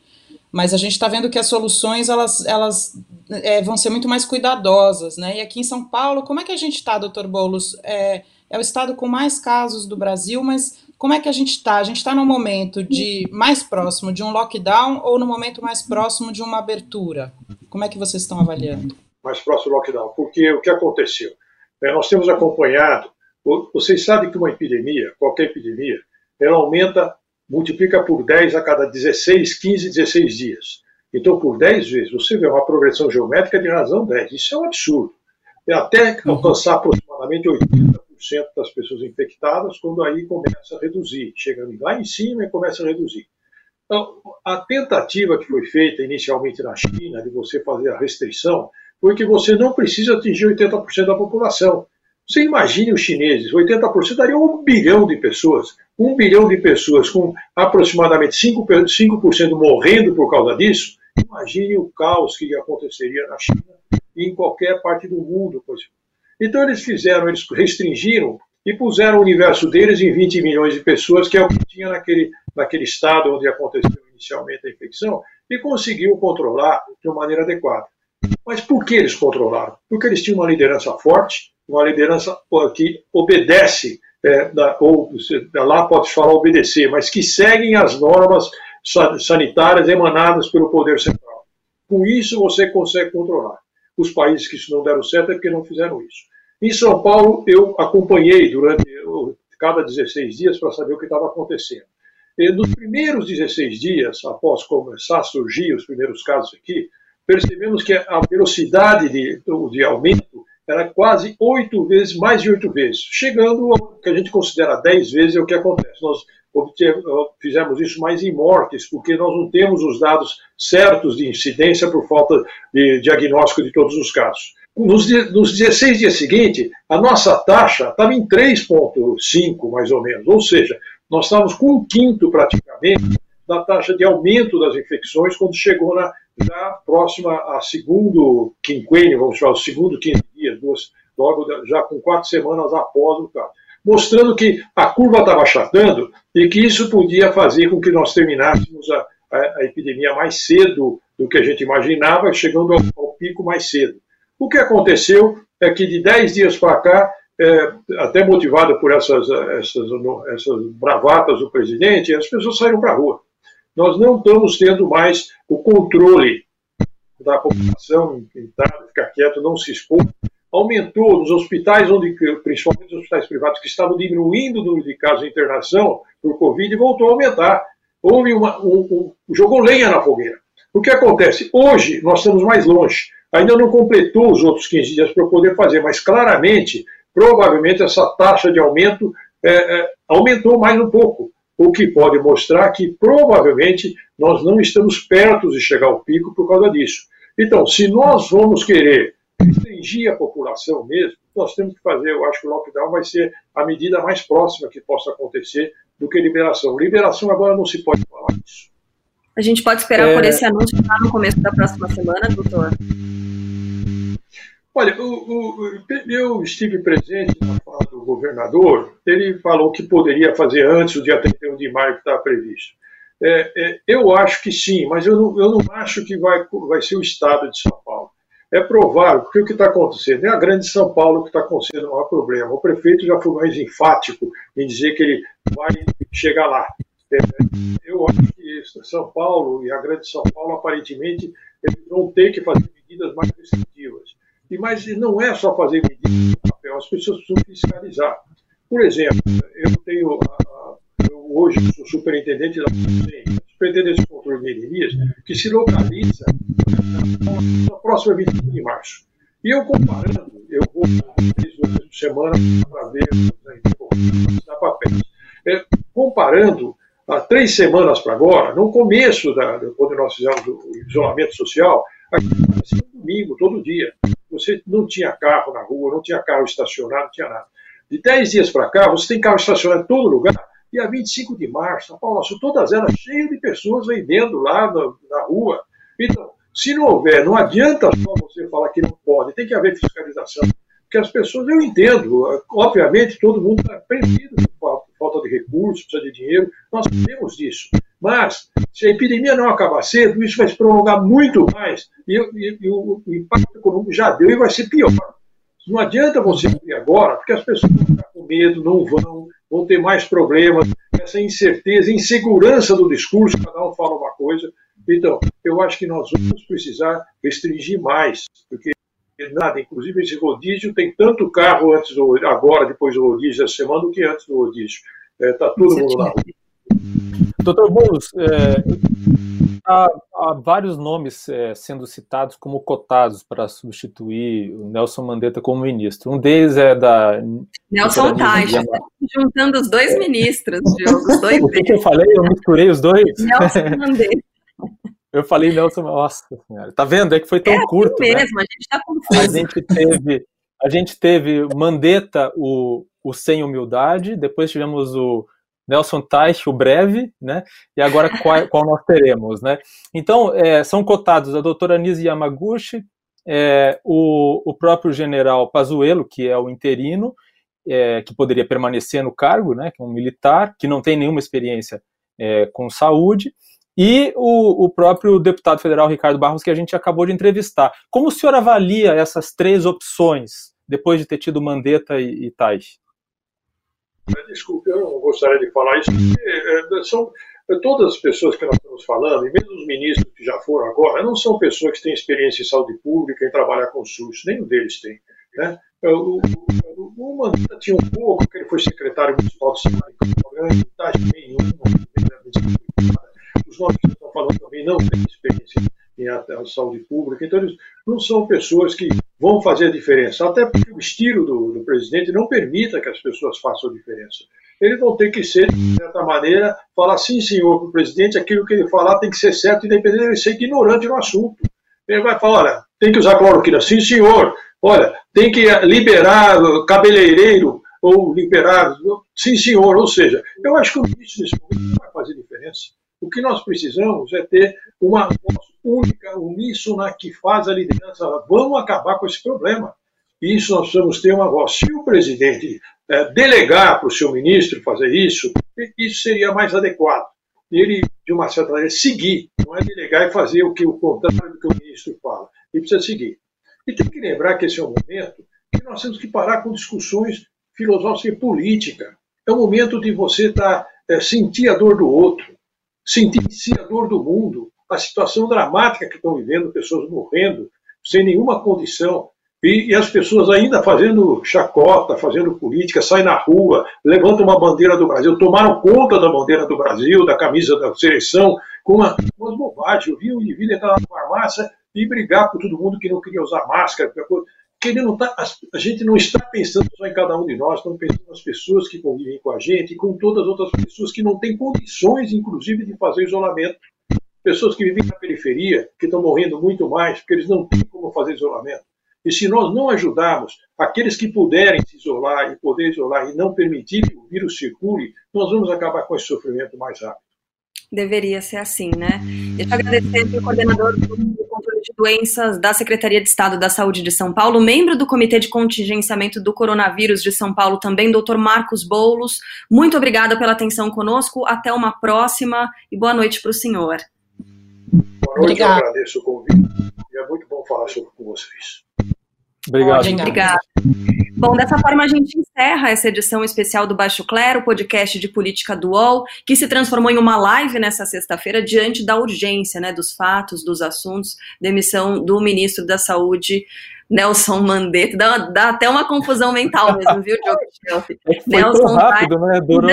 Mas a gente está vendo que as soluções elas, elas é, vão ser muito mais cuidadosas, né? E aqui em São Paulo, como é que a gente está, doutor Boulos? É, é, o estado com mais casos do Brasil, mas como é que a gente está? A gente está no momento de mais próximo de um lockdown ou no momento mais próximo de uma abertura? Como é que vocês estão avaliando? Mais próximo do lockdown, porque o que aconteceu? É, nós temos acompanhado, vocês sabem que uma epidemia, qualquer epidemia, ela aumenta multiplica por 10 a cada 16, 15, 16 dias. Então, por 10 vezes, você vê uma progressão geométrica de razão 10. Isso é um absurdo. É até uhum. alcançar aproximadamente 80% das pessoas infectadas, quando aí começa a reduzir. Chega lá em cima e começa a reduzir. Então, a tentativa que foi feita inicialmente na China de você fazer a restrição foi que você não precisa atingir 80% da população. Você imagine os chineses, 80% daria um bilhão de pessoas. Um bilhão de pessoas com aproximadamente 5%, 5 morrendo por causa disso. Imagine o caos que aconteceria na China e em qualquer parte do mundo. Então eles fizeram, eles restringiram e puseram o universo deles em 20 milhões de pessoas, que é o que tinha naquele, naquele estado onde aconteceu inicialmente a infecção, e conseguiu controlar de uma maneira adequada. Mas por que eles controlaram? Porque eles tinham uma liderança forte, uma liderança que obedece, é, da, ou lá pode falar obedecer, mas que seguem as normas sanitárias emanadas pelo poder central. Com isso você consegue controlar. Os países que isso não deram certo é porque não fizeram isso. Em São Paulo, eu acompanhei durante cada 16 dias para saber o que estava acontecendo. E nos primeiros 16 dias, após começar a surgir os primeiros casos aqui, percebemos que a velocidade de, de aumento era quase oito vezes, mais de oito vezes, chegando ao que a gente considera dez vezes é o que acontece. Nós fizemos isso mais em mortes, porque nós não temos os dados certos de incidência por falta de diagnóstico de todos os casos. Nos, nos 16 dias seguintes, a nossa taxa estava em 3,5, mais ou menos, ou seja, nós estávamos com um quinto praticamente da taxa de aumento das infecções quando chegou na próxima a segundo quinquênio, vamos chamar, o segundo 15 dias, duas, logo já com quatro semanas após o caso. mostrando que a curva estava achatando e que isso podia fazer com que nós terminássemos a, a, a epidemia mais cedo do que a gente imaginava, chegando ao, ao pico mais cedo. O que aconteceu é que de 10 dias para cá, é, até motivada por essas, essas, essas bravatas do presidente, as pessoas saíram para a rua. Nós não estamos tendo mais o controle da população, tentar ficar quieto, não se expor. Aumentou nos hospitais, onde, principalmente os hospitais privados, que estavam diminuindo o número de casos de internação por Covid, voltou a aumentar. Houve uma, um, um, jogou lenha na fogueira. O que acontece? Hoje nós estamos mais longe. Ainda não completou os outros 15 dias para poder fazer, mas claramente, provavelmente essa taxa de aumento é, é, aumentou mais um pouco, o que pode mostrar que provavelmente nós não estamos perto de chegar ao pico por causa disso. Então, se nós vamos querer restringir a população mesmo, nós temos que fazer, eu acho que o lockdown vai ser a medida mais próxima que possa acontecer do que liberação. Liberação agora não se pode falar disso. A gente pode esperar é... por esse anúncio lá no começo da próxima semana, doutor? Olha, o, o, eu estive presente na fala do governador, ele falou que poderia fazer antes o dia 31 de maio que estava previsto. É, é, eu acho que sim, mas eu não, eu não acho que vai, vai ser o estado de São Paulo. É provável, porque o que está acontecendo é a grande São Paulo que está acontecendo o maior problema. O prefeito já foi mais enfático em dizer que ele vai chegar lá. É, eu acho que São Paulo e a grande São Paulo, aparentemente, vão ter que fazer medidas mais restritivas. E, mas não é só fazer medidas no papel, as pessoas precisam fiscalizar. Por exemplo, eu tenho a, eu hoje sou superintendente da superintendente de controle de endemias, que se localiza na próxima 25 de março. E eu comparando, eu vou três vezes por semana para ver, dar papéis. É, comparando há três semanas para agora, no começo, da, quando nós fizemos o isolamento social, aqui um domingo, todo dia. Você não tinha carro na rua, não tinha carro estacionado, não tinha nada. De dez dias para cá, você tem carro estacionado em todo lugar, dia 25 de março, Paulo Sul, todas elas cheias de pessoas vendendo lá na, na, rua. Então, se não houver, não adianta só você falar que não pode, tem que haver fiscalização. Porque as pessoas, eu entendo, obviamente todo mundo está perdido por falta de recursos, precisa de dinheiro, nós sabemos disso. Mas, se a epidemia não acabar cedo, isso vai se prolongar muito mais e, e, e o, o impacto econômico já deu e vai ser pior. Não adianta você abrir agora, porque as pessoas vão ficar com medo, não vão, vão ter mais problemas, essa incerteza, insegurança do discurso, cada um fala uma coisa. Então, eu acho que nós vamos precisar restringir mais, porque nada, inclusive esse rodízio tem tanto carro antes do, agora, depois do rodízio essa semana, do que antes do rodízio. Está é, tá todo mundo na rua. Doutor Boulos, é, há, há, vários nomes é, sendo citados como cotados para substituir o Nelson Mandetta como ministro. Um deles é da. Nelson Taja, juntando os dois ministros, Diogo, os dois O que, que, eu falei? Eu misturei os dois? Nelson Mandetta. Eu falei Nelson, nossa senhora. Tá vendo? É que foi tão é assim curto. Né? mesmo, né? a gente tá confuso. A gente teve, a gente teve Mandetta, o, o sem humildade, depois tivemos o Nelson Teich, o breve, né? E agora qual, qual nós teremos, né? Então, é, são cotados a doutora Nise Yamaguchi, é, o, o próprio general Pazuello, que é o interino, é, que poderia permanecer no cargo, né? Que é um militar, que não tem nenhuma experiência é, com saúde, e o, o, próprio deputado federal Ricardo Barros, que a gente acabou de entrevistar. Como o senhor avalia essas três opções, depois de ter tido Mandetta e, e Teich? Desculpe, eu não gostaria de falar isso, porque é, são é, todas as pessoas que nós estamos falando, e mesmo os ministros que já foram agora, não são pessoas que têm experiência em saúde pública, em trabalhar com SUS, nenhum deles tem. Né? É, o, o, o Mandetta tinha um pouco, que ele foi secretário municipal de saúde, não tem vantagem nenhuma, os nomes que estão falando também não têm experiência em saúde pública, então eles não são pessoas que vão fazer diferença, até porque o estilo do, do presidente não permita que as pessoas façam diferença. Eles vão ter que ser, de certa maneira, falar sim, senhor, para o presidente, aquilo que ele falar tem que ser certo, independente de ele ser ignorante no assunto. Ele vai falar, olha, tem que usar cloroquina, sim, senhor, olha, tem que liberar cabeleireiro, ou liberar, sim, senhor, ou seja, eu acho que o ministro nesse momento não vai fazer diferença. O que nós precisamos é ter uma voz única, uníssona, que faz a liderança. Vamos acabar com esse problema. Isso nós precisamos ter uma voz. Se o presidente é, delegar para o seu ministro fazer isso, isso seria mais adequado. Ele, de uma certa maneira, seguir, não é delegar e fazer o que o contrário do que o ministro fala. Ele precisa seguir. E tem que lembrar que esse é um momento que nós temos que parar com discussões filosóficas e políticas. É o momento de você tá, é, sentir a dor do outro, sentir a dor do mundo, a situação dramática que estão vivendo, pessoas morrendo sem nenhuma condição, e, e, as pessoas ainda fazendo chacota, fazendo política, saem na rua, levantam uma bandeira do Brasil, tomaram conta da bandeira do Brasil, da camisa da seleção, com uma, umas bobagens. Eu vi o indivíduo entrar na farmácia e brigar com todo mundo que não queria usar máscara. Que ele não tá, a gente não está pensando só em cada um de nós, estamos pensando nas pessoas que convivem com a gente e com todas as outras pessoas que não têm condições, inclusive, de fazer isolamento. Pessoas que vivem na periferia, que estão morrendo muito mais, porque eles não têm como fazer isolamento. E se nós não ajudarmos aqueles que puderem se isolar e poder isolar e não permitir que o vírus circule, nós vamos acabar com esse sofrimento mais rápido. Deveria ser assim, né? Deixa eu agradecer ao coordenador do controle de doenças da Secretaria de Estado da Saúde de São Paulo, membro do Comitê de Contingenciamento do Coronavírus de São Paulo também, doutor Marcos Boulos. Muito obrigada pela atenção conosco. Até uma próxima e boa noite para o senhor. Noite, Obrigada. eu agradeço o convite. E é muito bom falar sobre com vocês. Obrigado. Obrigada. Bom, dessa forma a gente encerra essa edição especial do Baixo Clero, podcast de política do UOL, que se transformou em uma live nessa sexta-feira diante da urgência, né, dos fatos, dos assuntos, demissão do ministro da Saúde, Nelson Mandetta. Dá, dá até uma confusão mental mesmo, viu, Diogo É foi Nelson tão rápido, né? Durou...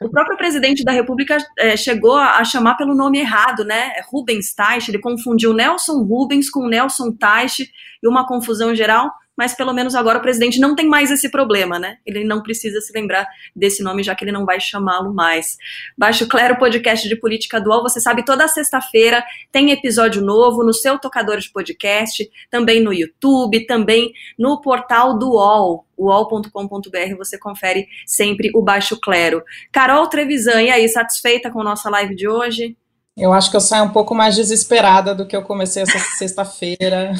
O próprio presidente da República é, chegou a, chamar pelo nome errado, né? É Rubens Teich, ele confundiu Nelson Rubens com Nelson Teich e uma confusão geral mas pelo menos agora o presidente não tem mais esse problema, né? Ele não precisa se lembrar desse nome, já que ele não vai chamá-lo mais. Baixo Clero, podcast de política dual, você sabe, toda sexta-feira tem episódio novo no seu tocador de podcast, também no YouTube, também no portal do UOL, uol.com.br, você confere sempre o Baixo Clero. Carol Trevisan, e aí, satisfeita com a nossa live de hoje? Eu acho que eu saio um pouco mais desesperada do que eu comecei essa sexta-feira.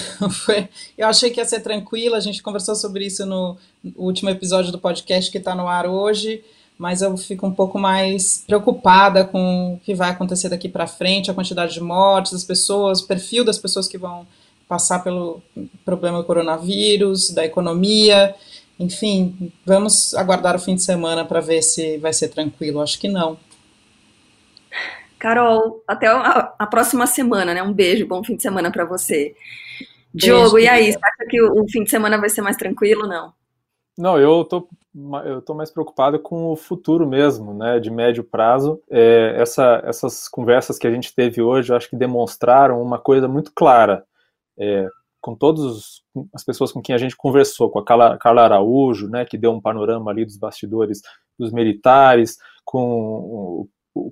eu achei que ia ser tranquila, a gente conversou sobre isso no último episódio do podcast que está no ar hoje, mas eu fico um pouco mais preocupada com o que vai acontecer daqui para frente, a quantidade de mortes, das pessoas, o perfil das pessoas que vão passar pelo problema do coronavírus, da economia. Enfim, vamos aguardar o fim de semana para ver se vai ser tranquilo. Acho que não. Carol, até a, a, próxima semana, né? Um beijo, bom fim de semana para você. Diogo, e aí, você acha que o, o, fim de semana vai ser mais tranquilo, não? Não, eu tô, eu tô mais preocupado com o futuro mesmo, né, de médio prazo. É, essa, essas conversas que a gente teve hoje, eu acho que demonstraram uma coisa muito clara. É, com todas as pessoas com quem a gente conversou, com a Carla, Carla Araújo, né, que deu um panorama ali dos bastidores dos militares, com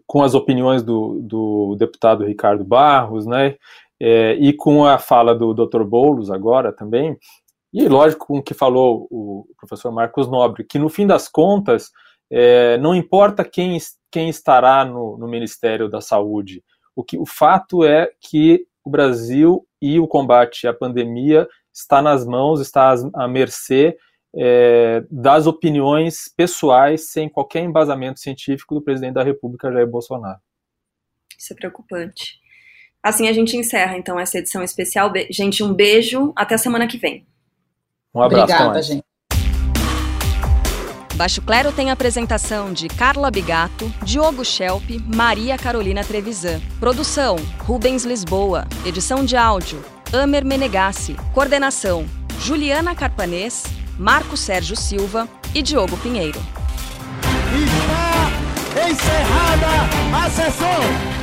com as opiniões do, do deputado Ricardo Barros, né, é, e com a fala do Dr. Boulos agora também, e lógico com o que falou o professor Marcos Nobre, que no fim das contas, é, não importa quem, quem estará no, no Ministério da Saúde, o, que, o fato é que o Brasil e o combate à pandemia está nas mãos, está à mercê é, das opiniões pessoais sem qualquer embasamento científico do presidente da República, Jair Bolsonaro. Isso é preocupante. Assim a gente encerra então essa edição especial. Be gente, um beijo, até a semana que vem. Um abraço. Obrigada, gente. Baixo Clero tem a apresentação de Carla Bigato, Diogo Schelp, Maria Carolina Trevisan. Produção: Rubens Lisboa. Edição de áudio: Amer Menegassi. Coordenação: Juliana Carpanês Marco Sérgio Silva e Diogo Pinheiro. Está encerrada a sessão!